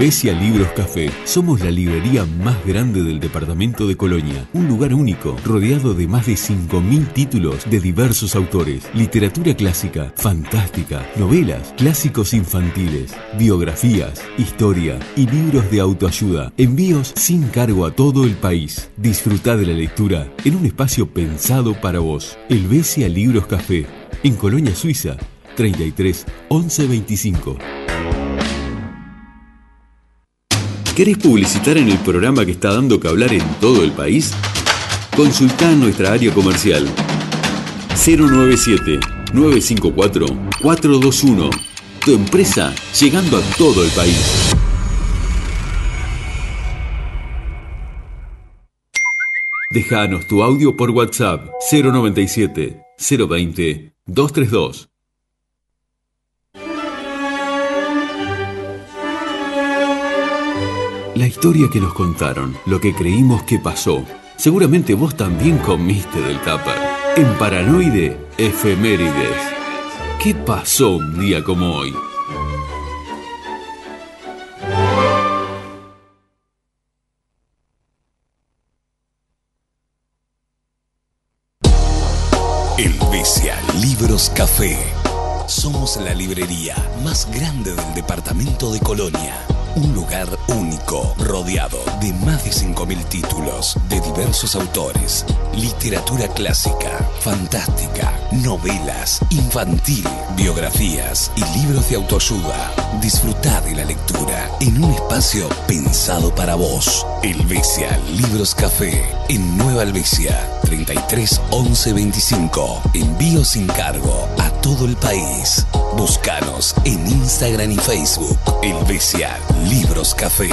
Helvecia Libros Café. Somos la librería más grande del departamento de Colonia. Un lugar único, rodeado de más de 5.000 títulos de diversos autores. Literatura clásica, fantástica, novelas, clásicos infantiles, biografías, historia y libros de autoayuda. Envíos sin cargo a todo el país. Disfruta de la lectura en un espacio pensado para vos. Helvecia Libros Café. En Colonia Suiza. 33 11 25. ¿Querés publicitar en el programa que está dando que hablar en todo el país? Consultá nuestra área comercial 097-954-421. Tu empresa llegando a todo el país. Déjanos tu audio por WhatsApp 097 020 232. La historia que nos contaron, lo que creímos que pasó. Seguramente vos también comiste del tupper. En Paranoide, efemérides. ¿Qué pasó un día como hoy? Helvecia Libros Café. Somos la librería más grande del departamento de Colonia. Un lugar único, rodeado de más de 5.000 títulos de diversos autores. Literatura clásica, fantástica, novelas, infantil, biografías y libros de autoayuda. Disfrutá de la lectura en un espacio pensado para vos. Helvecia Libros Café en Nueva Helvecia, 33 11 25. Envío sin cargo a todo el país. Búscanos en Instagram y Facebook. Helvecia Libros Café.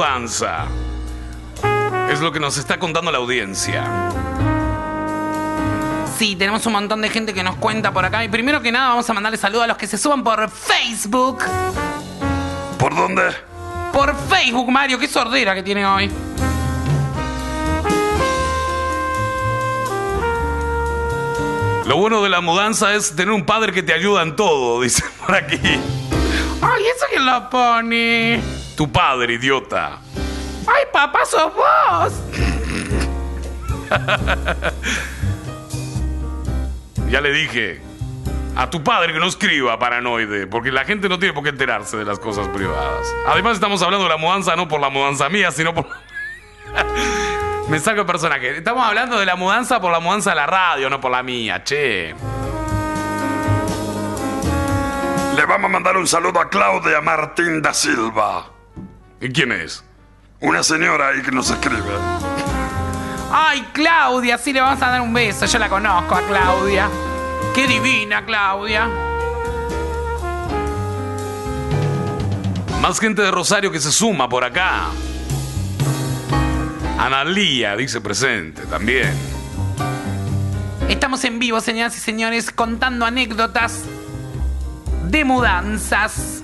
Mudanza. Es lo que nos está contando la audiencia. Sí, tenemos un montón de gente que nos cuenta por acá. Y primero que nada, vamos a mandarle saludos a los que se suban por Facebook. ¿Por dónde? Por Facebook, Mario, qué sordera que tiene hoy. Lo bueno de la mudanza es tener un padre que te ayuda en todo, dice por aquí. Ay, ¿eso quién lo pone? Tu padre, idiota. Ay, papá, sos vos. Ya le dije a tu padre que no escriba paranoide, porque la gente no tiene por qué enterarse de las cosas privadas. Además estamos hablando de la mudanza no por la mudanza mía, sino por... Me saco el personaje. Estamos hablando de la mudanza por la mudanza de la radio, no por la mía, che. Le vamos a mandar un saludo a Claudia Martín da Silva. ¿Y quién es? Una señora ahí que nos escribe. Ay, Claudia, sí le vamos a dar un beso. Yo la conozco a Claudia. Qué divina, Claudia. Más gente de Rosario que se suma por acá. Analía dice presente también. Estamos en vivo, señoras y señores, contando anécdotas de mudanzas.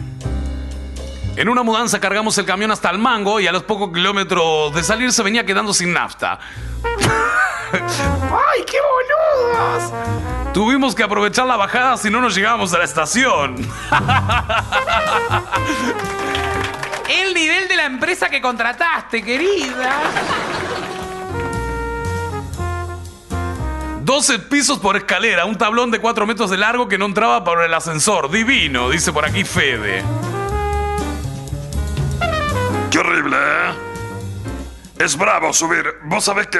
En una mudanza cargamos el camión hasta el mango y a los pocos kilómetros de salir se venía quedando sin nafta. ¡Ay, qué boludos! Tuvimos que aprovechar la bajada si no nos llegábamos a la estación. El nivel de la empresa que contrataste, querida. 12 pisos por escalera, un tablón de 4 metros de largo que no entraba por el ascensor. Divino, dice por aquí Fede. Qué horrible, ¿eh? Es bravo subir. Vos sabés que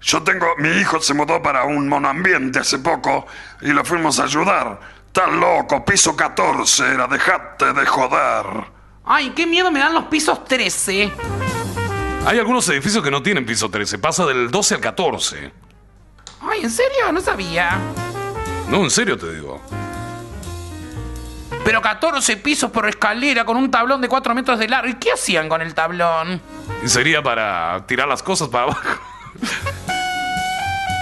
yo tengo. Mi hijo se mudó para un monoambiente hace poco y lo fuimos a ayudar. Tan loco, piso 14 era, dejate de joder. Ay, qué miedo me dan los pisos 13. Hay algunos edificios que no tienen piso 13, pasa del 12 al 14. Ay, ¿en serio? No sabía. No, en serio te digo. Pero 14 pisos por escalera con un tablón de 4 metros de largo. ¿Y qué hacían con el tablón? Sería para tirar las cosas para abajo.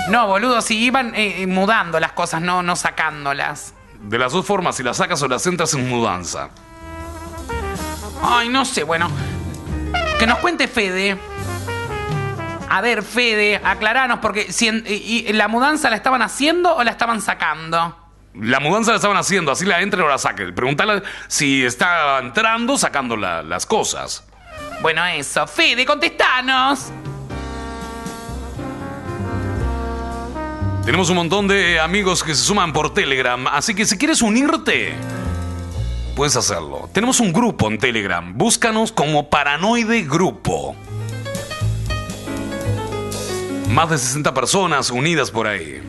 No, boludo, si iban eh, mudando las cosas, no, no sacándolas. De las dos formas, si las sacas o las entras en mudanza. Ay, no sé, bueno. Que nos cuente Fede. A ver, Fede, aclaranos, porque si en- y- y la mudanza la estaban haciendo o la estaban sacando. La mudanza la estaban haciendo, así la entren o la saquen. Preguntarle si está entrando, sacando la- las cosas. Bueno, eso. Fede, contestanos. Tenemos un montón de amigos que se suman por Telegram, así que si quieres unirte, puedes hacerlo. Tenemos un grupo en Telegram, búscanos como Paranoide Grupo. Más de 60 personas unidas por ahí.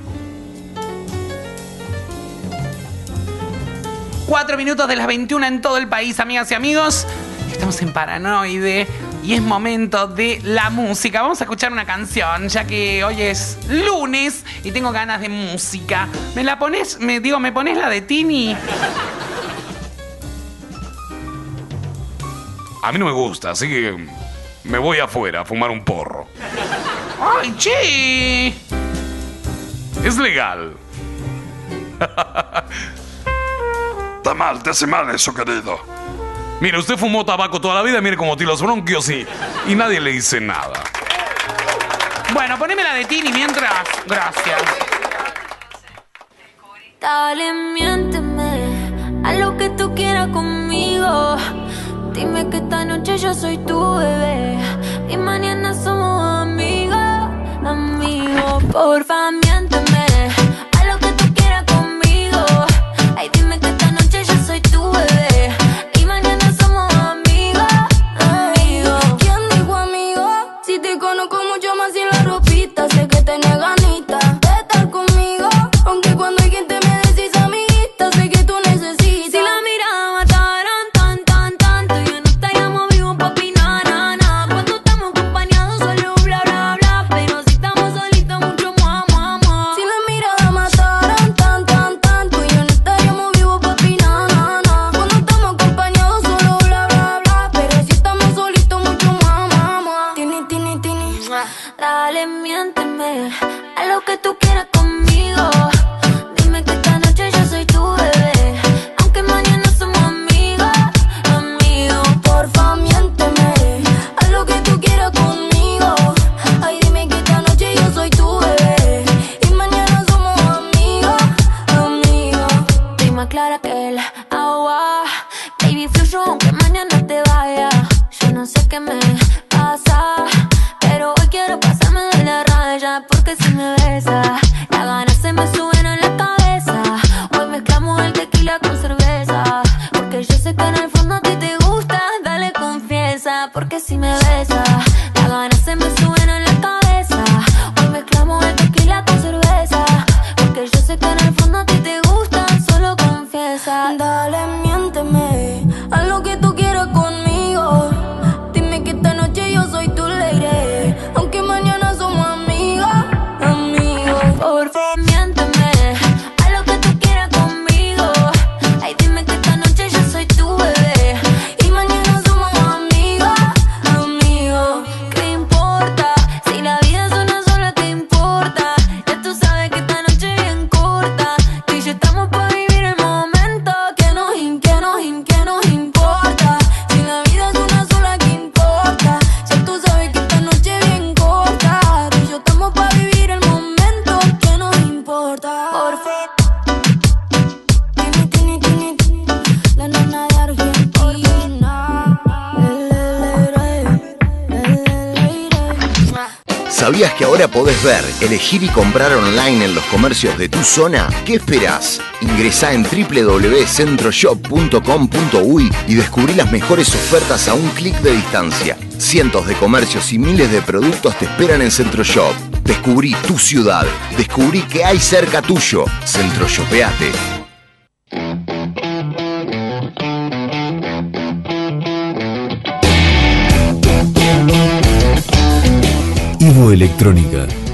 Cuatro minutos de las 21 en todo el país, amigas y amigos. Estamos en Paranoide y es momento de la música. Vamos a escuchar una canción, ya que hoy es lunes y tengo ganas de música. ¿Me la pones? Me digo, ¿me pones la de Tini? A mí no me gusta, así que me voy afuera a fumar un porro. ¡Ay, che! Es legal. Está mal, te hace mal eso, querido. Mire, usted fumó tabaco toda la vida, mire cómo tiene los bronquios y, y nadie le dice nada. Bueno, poneme la de Tini mientras. Gracias. Dale, miénteme a lo que tú quieras conmigo. Dime que esta noche yo soy tu bebé y mañana somos amigos, amigos. Porfa, miénteme elegir y comprar online en los comercios de tu zona? ¿Qué esperás? Ingresá en www.centroshop.com.uy y descubrí las mejores ofertas a un clic de distancia. Cientos de comercios y miles de productos te esperan en Centroshop. Descubrí tu ciudad. Descubrí que hay cerca tuyo. Centroshopeate. Electrónica,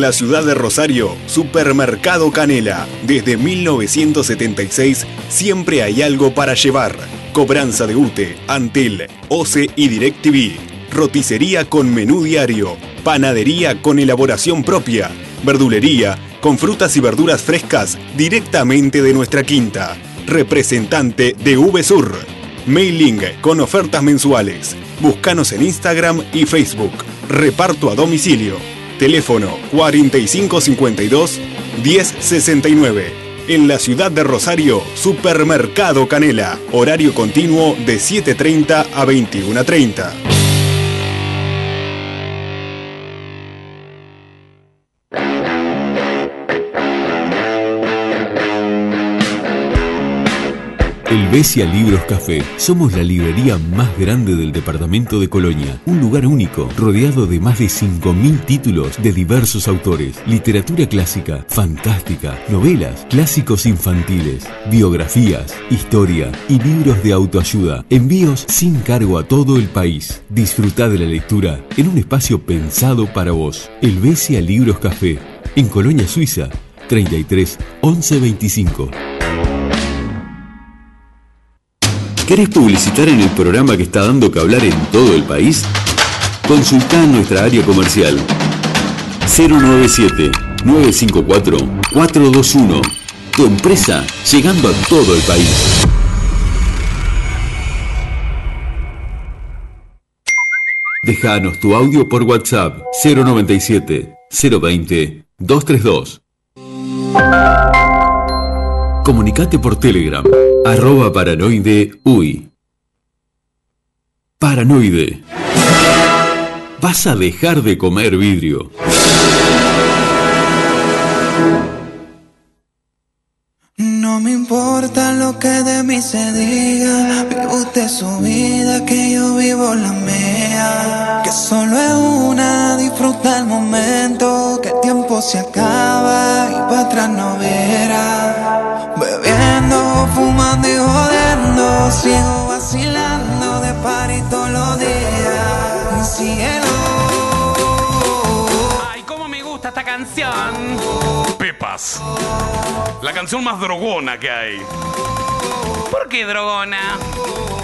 La ciudad de Rosario, Supermercado Canela. Desde 1976 siempre hay algo para llevar. Cobranza de UTE, Antel, OCE y DirecTV. Roticería con menú diario. Panadería con elaboración propia. Verdulería con frutas y verduras frescas directamente de nuestra quinta. Representante de VSUR. Mailing con ofertas mensuales. Búscanos en Instagram y Facebook. Reparto a domicilio. Teléfono 4552-1069. En la ciudad de Rosario, Supermercado Canela. Horario continuo de 7.30 a 21.30. El Besia Libros Café. Somos la librería más grande del departamento de Colonia. Un lugar único, rodeado de más de 5.000 títulos de diversos autores. Literatura clásica, fantástica, novelas, clásicos infantiles, biografías, historia y libros de autoayuda. Envíos sin cargo a todo el país. Disfruta de la lectura en un espacio pensado para vos. El Besia Libros Café. En Colonia Suiza. 33 11 25. ¿Querés publicitar en el programa que está dando que hablar en todo el país? Consulta nuestra área comercial 097-954-421. Tu empresa llegando a todo el país. Déjanos tu audio por WhatsApp 097 020 232. Comunicate por Telegram, arroba paranoide uy. Paranoide. Vas a dejar de comer vidrio. No me importa lo que de mí se diga, vive usted su vida, que yo vivo la mía. Que solo es una, disfruta el momento, que el tiempo se acaba y para atrás no verá. Fumando y jodiendo, sigo vacilando de party todos los días. Cielo. Ay, cómo me gusta esta canción. Pepas. La canción más drogona que hay. ¿Por qué drogona?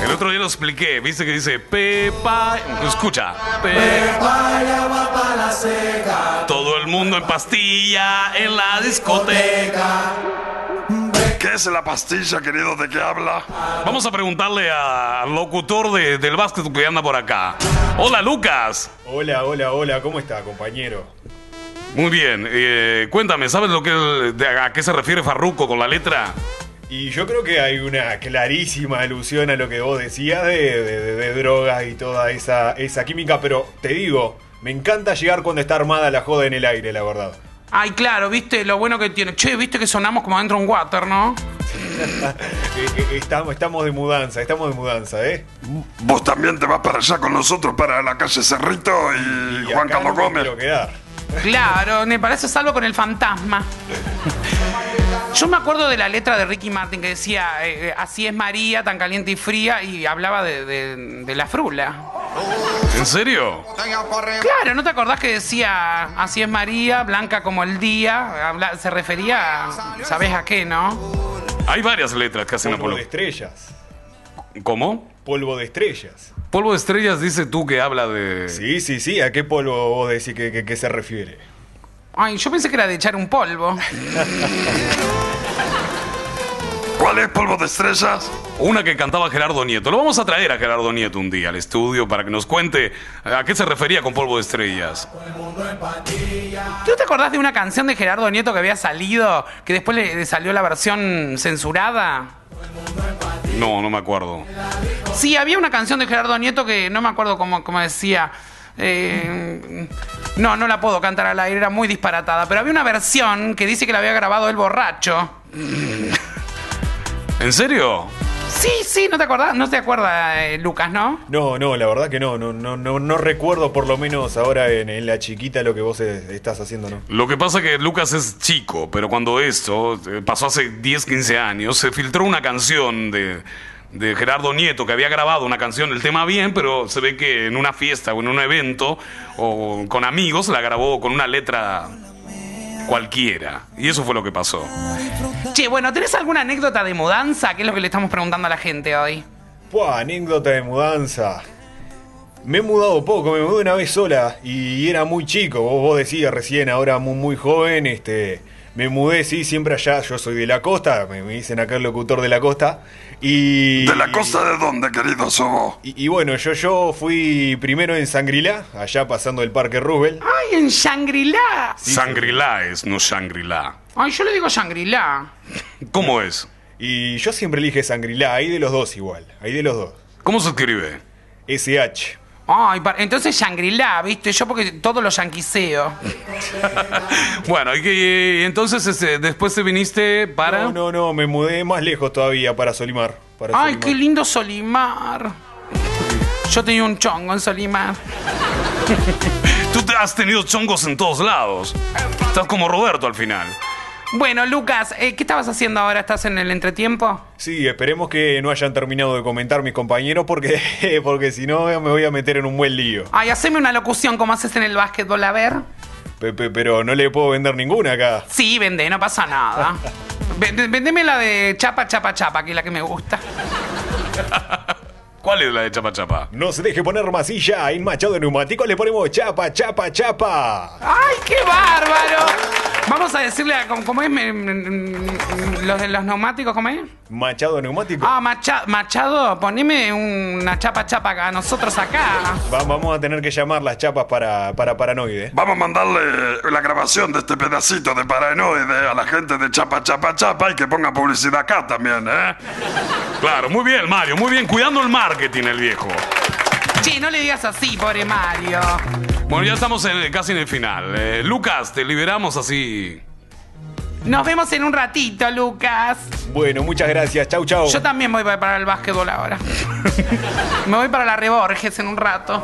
El otro día lo expliqué. Viste que dice Pepa. Escucha. Pepa ya va pa' la seca. Todo el mundo en pastilla en la discoteca. ¿Qué es la pastilla, querido? ¿De qué habla? Vamos a preguntarle al locutor de- del básquet que anda por acá. Hola, Lucas. Hola, hola, hola, ¿cómo está, compañero? Muy bien. eh, cuéntame, ¿sabes lo que de- a qué se refiere Farruco con la letra? Y yo creo que hay una clarísima alusión a lo que vos decías de, de- de- de drogas y toda esa, esa química, pero te digo, me encanta llegar cuando está armada la joda en el aire, la verdad. Ay, claro, viste lo bueno que tiene. Che, viste que sonamos como adentro de un water, ¿no? Eh, eh, estamos, estamos de mudanza, estamos de mudanza, ¿eh? Vos también te vas para allá con nosotros, para la calle Cerrito y, Juan Carlos Gómez. Claro, me parece salvo con el fantasma. Yo me acuerdo de la letra de Ricky Martin que decía, eh, eh, así es María, tan caliente y fría, y hablaba de, de- de la frula. ¿En serio? Claro, ¿no te acordás que decía así es María, blanca como el día? Habla- se refería, a- ¿sabés a qué, no? Hay varias letras que hacen Polvo apolo. de estrellas. ¿Cómo? Polvo de estrellas. Polvo de estrellas dice tú que habla de. Sí, sí, sí. ¿A qué polvo vos decís que, que- que se refiere? Ay, yo pensé que era de echar un polvo. ¿Cuál es polvo de estrellas? Una que cantaba Gerardo Nieto. Lo vamos a traer a Gerardo Nieto un día al estudio para que nos cuente a qué se refería con polvo de estrellas. ¿Tú te acordás de una canción de Gerardo Nieto que había salido, que después le, salió la versión censurada? No, no me acuerdo. Sí, había una canción de Gerardo Nieto que no me acuerdo cómo, cómo decía. Eh, no, no la puedo cantar al aire, era muy disparatada. Pero había una versión que dice que la había grabado el borracho. ¿En serio? Sí, sí, ¿no te acordás? No te acuerdas, eh, Lucas, ¿no? No, no, la verdad que no. No, no, no, no recuerdo por lo menos ahora en, en la chiquita lo que vos eh, estás haciendo, ¿no? Lo que pasa que Lucas es chico, pero cuando esto eh, pasó hace 10, 15 años, se filtró una canción de, de Gerardo Nieto que había grabado una canción, el tema bien, pero se ve que en una fiesta o en un evento o con amigos la grabó con una letra cualquiera. Y eso fue lo que pasó. Che, bueno, ¿tenés alguna anécdota de mudanza? Que es lo que le estamos preguntando a la gente hoy. Buah, anécdota de mudanza. Me he mudado poco, me mudé una vez sola y era muy chico. Vos, vos decías recién, ahora muy, muy joven, este. Me mudé, sí, siempre allá. Yo soy de la costa, me, me dicen acá el locutor de la costa. Y. ¿De la costa de dónde, querido Sobo? Y, y bueno, yo, yo fui primero en Sangrilá, allá pasando el Parque Roosevelt. ¡Ay, en Shangri-La! Shangri-La es, no Shangri-La. Ay, yo le digo Shangri-La. ¿Cómo es? Y yo siempre elige Sangrilá, ahí de los dos igual, ahí de los dos. ¿Cómo se escribe? SH. Ay, entonces Shangri-La, ¿viste? Yo porque todo lo yanquiseo. Bueno, y, entonces este, después te viniste para... No, no, no, me mudé más lejos todavía para Solimar. Para Ay, Solimar. qué lindo Solimar. Yo tenía un chongo en Solimar. Tú te has tenido chongos en todos lados. Estás como Roberto al final. Bueno, Lucas, eh, ¿qué estabas haciendo ahora? ¿Estás en el entretiempo? Sí, esperemos que no hayan terminado de comentar mis compañeros porque, porque si no me voy a meter en un buen lío. Ay, haceme una locución como haces en el básquetbol, a ver. Pe- pe- pero no le puedo vender ninguna acá. Sí, vende, no pasa nada. Vende- Vendeme la de chapa, chapa, chapa, que es la que me gusta. ¿Cuál es la de Chapa Chapa? No se deje poner masilla, en Machado de Neumático le ponemos chapa, chapa, chapa. ¡Ay, qué bárbaro! Vamos a decirle a. ¿Cómo, cómo es? Me- me- me- los de los neumáticos, ¿cómo es? Machado Neumático. Ah, Macha- Machado, poneme una chapa chapa a nosotros acá. Va- vamos a tener que llamar las chapas para, para paranoide. Vamos a mandarle la grabación de este pedacito de paranoide a la gente de Chapa Chapa Chapa y que ponga publicidad acá también, ¿eh? Claro, muy bien, Mario, muy bien, cuidando el marketing, el viejo. Che, no le digas así, pobre Mario. Bueno, ya estamos en- casi en el final. Eh, Lucas, te liberamos así. Nos vemos en un ratito, Lucas. Bueno, muchas gracias. Chau, chau. Yo también voy para el básquetbol ahora. Me voy para la Reborges en un rato.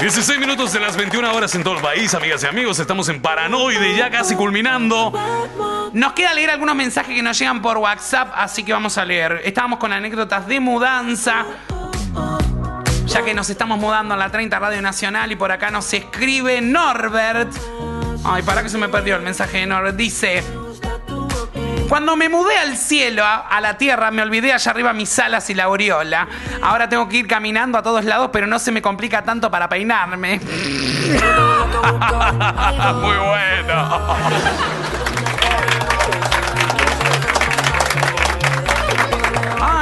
16 minutos de las 21 horas en todo el país, amigas y amigos. Estamos en Paranoide, ya casi culminando. Nos queda leer algunos mensajes que nos llegan por WhatsApp, así que vamos a leer. Estábamos con anécdotas de mudanza, ya que nos estamos mudando a la 30 Radio Nacional y por acá nos escribe Norbert. Ay, para que se me perdió el mensaje de Norbert. Dice, cuando me mudé al cielo, a, la tierra, me olvidé allá arriba mis alas y la aureola. Ahora tengo que ir caminando a todos lados, pero no se me complica tanto para peinarme. Muy bueno.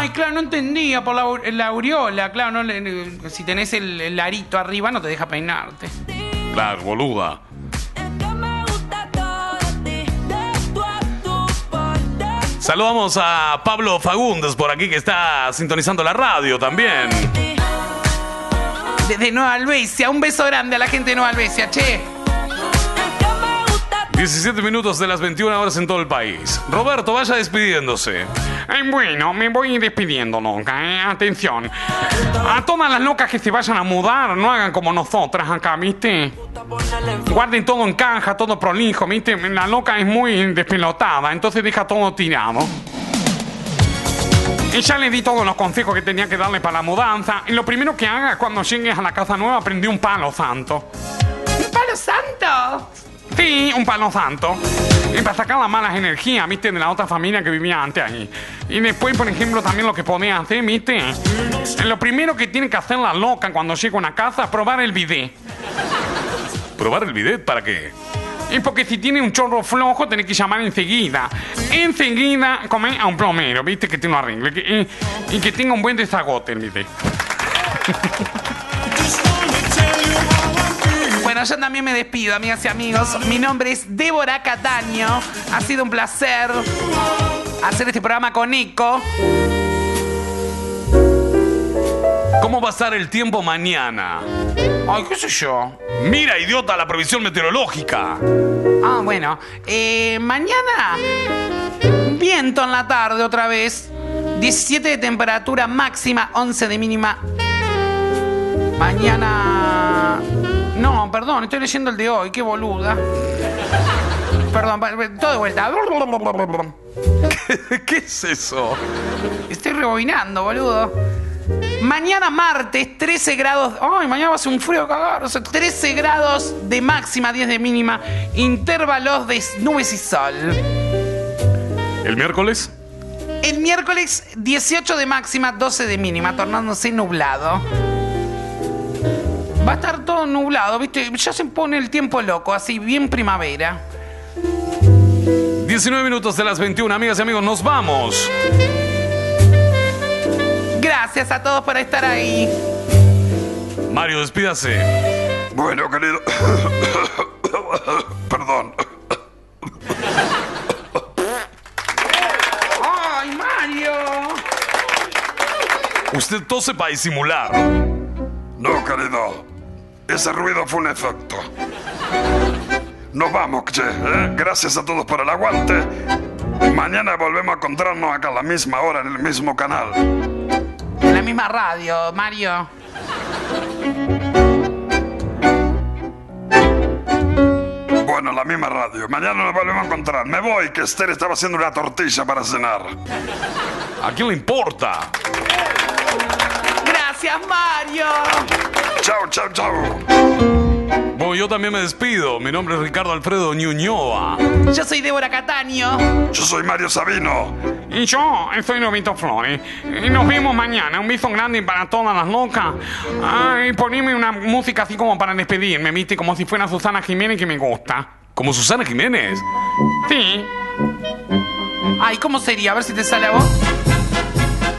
Ay, claro, no entendía por la, la aureola. Claro, no si tenés el, el arito arriba no te deja peinarte. Claro, boluda. Saludamos a Pablo Fagundes por aquí que está sintonizando la radio también. Desde Nueva Albesia, un beso grande a la gente de Nueva Albesia, che. 17 minutos de las 21 horas en todo el país. Roberto, vaya despidiéndose. Eh, bueno, me voy despidiendo, loca. eh. Atención. A todas las locas que se vayan a mudar, no hagan como nosotras acá, ¿viste? Guarden todo en caja, todo prolijo, ¿viste? La loca es muy despelotada, entonces deja todo tirado. Y ya le di todos los consejos que tenía que darle para la mudanza. Y lo primero que haga cuando llegues a la casa nueva, prendí un palo santo. ¿Un palo santo? Sí, un palo santo. Y para sacar las malas energías, viste, de la otra familia que vivía antes ahí. Y después, por ejemplo, también lo que podía hacer, viste. Lo primero que tiene que hacer la loca cuando llega a una casa es probar el bidet. ¿Probar el bidet para qué? Y porque si tiene un chorro flojo, tenés que llamar enseguida. Enseguida, come a un plomero, viste, que te lo arregle. que- y, y que tenga un buen desagote el bidet. Bueno, yo también me despido, amigas y amigos. Mi nombre es Débora Cataño. Ha sido un placer hacer este programa con Eco. ¿Cómo va a estar el tiempo mañana? Ay, qué sé yo. Mira, idiota, la previsión meteorológica. Ah, bueno. Eh, mañana, viento en la tarde otra vez. 17 de temperatura máxima, 11 de mínima. Mañana... No, perdón, estoy leyendo el de hoy, qué boluda. Perdón, todo de vuelta. ¿Qué es eso? Estoy rebobinando, boludo. Mañana martes, 13 grados. Ay, mañana va a ser un frío cagar. O sea, 13 grados de máxima, 10 de mínima. Intervalos de nubes y sol. ¿El miércoles? El miércoles, 18 de máxima, 12 de mínima, tornándose nublado. Va a estar todo nublado, ¿viste? Ya se pone el tiempo loco, así bien primavera. 19 minutos de las 21, amigas y amigos, nos vamos. Gracias a todos por estar ahí. Mario, despídase. Bueno, querido. Perdón. ¡Ay, Mario! Usted tose para disimular. No, querido. Ese ruido fue un efecto. Nos vamos, che. ¿eh? Gracias a todos por el aguante. Mañana volvemos a encontrarnos acá a la misma hora en el mismo canal. En la misma radio, Mario. Bueno, en la misma radio. Mañana nos volvemos a encontrar. Me voy, que Esther estaba haciendo una tortilla para cenar. ¿A quién le importa? Gracias, Mario. Chao, chao, chao. Bueno, yo también me despido. Mi nombre es Ricardo Alfredo Ñuñoa. Yo soy Débora Cataño. Yo soy Mario Sabino. Y yo soy Novito Flores. Y nos vemos mañana. Un beso grande para todas las locas. Ay, poneme una música así como para despedirme, ¿viste? Como si fuera Susana Jiménez que me gusta. ¿Como Susana Jiménez? Sí. Ay, ¿cómo sería? A ver si te sale a vos.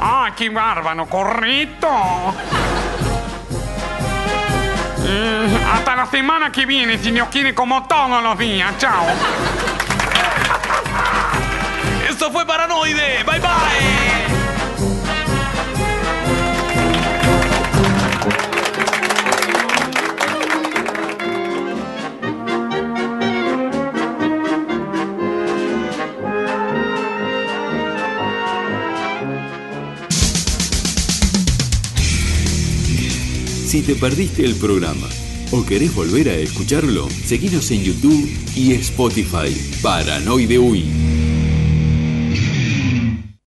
¡Ah, qué bárbaro! ¡Correcto! Eh, hasta la semana que viene, si Dios quiere, como todos los días. ¡Chao! Esto fue Paranoide. Bye bye. Si te perdiste el programa o querés volver a escucharlo, seguinos en YouTube y Spotify. Paranoide UI.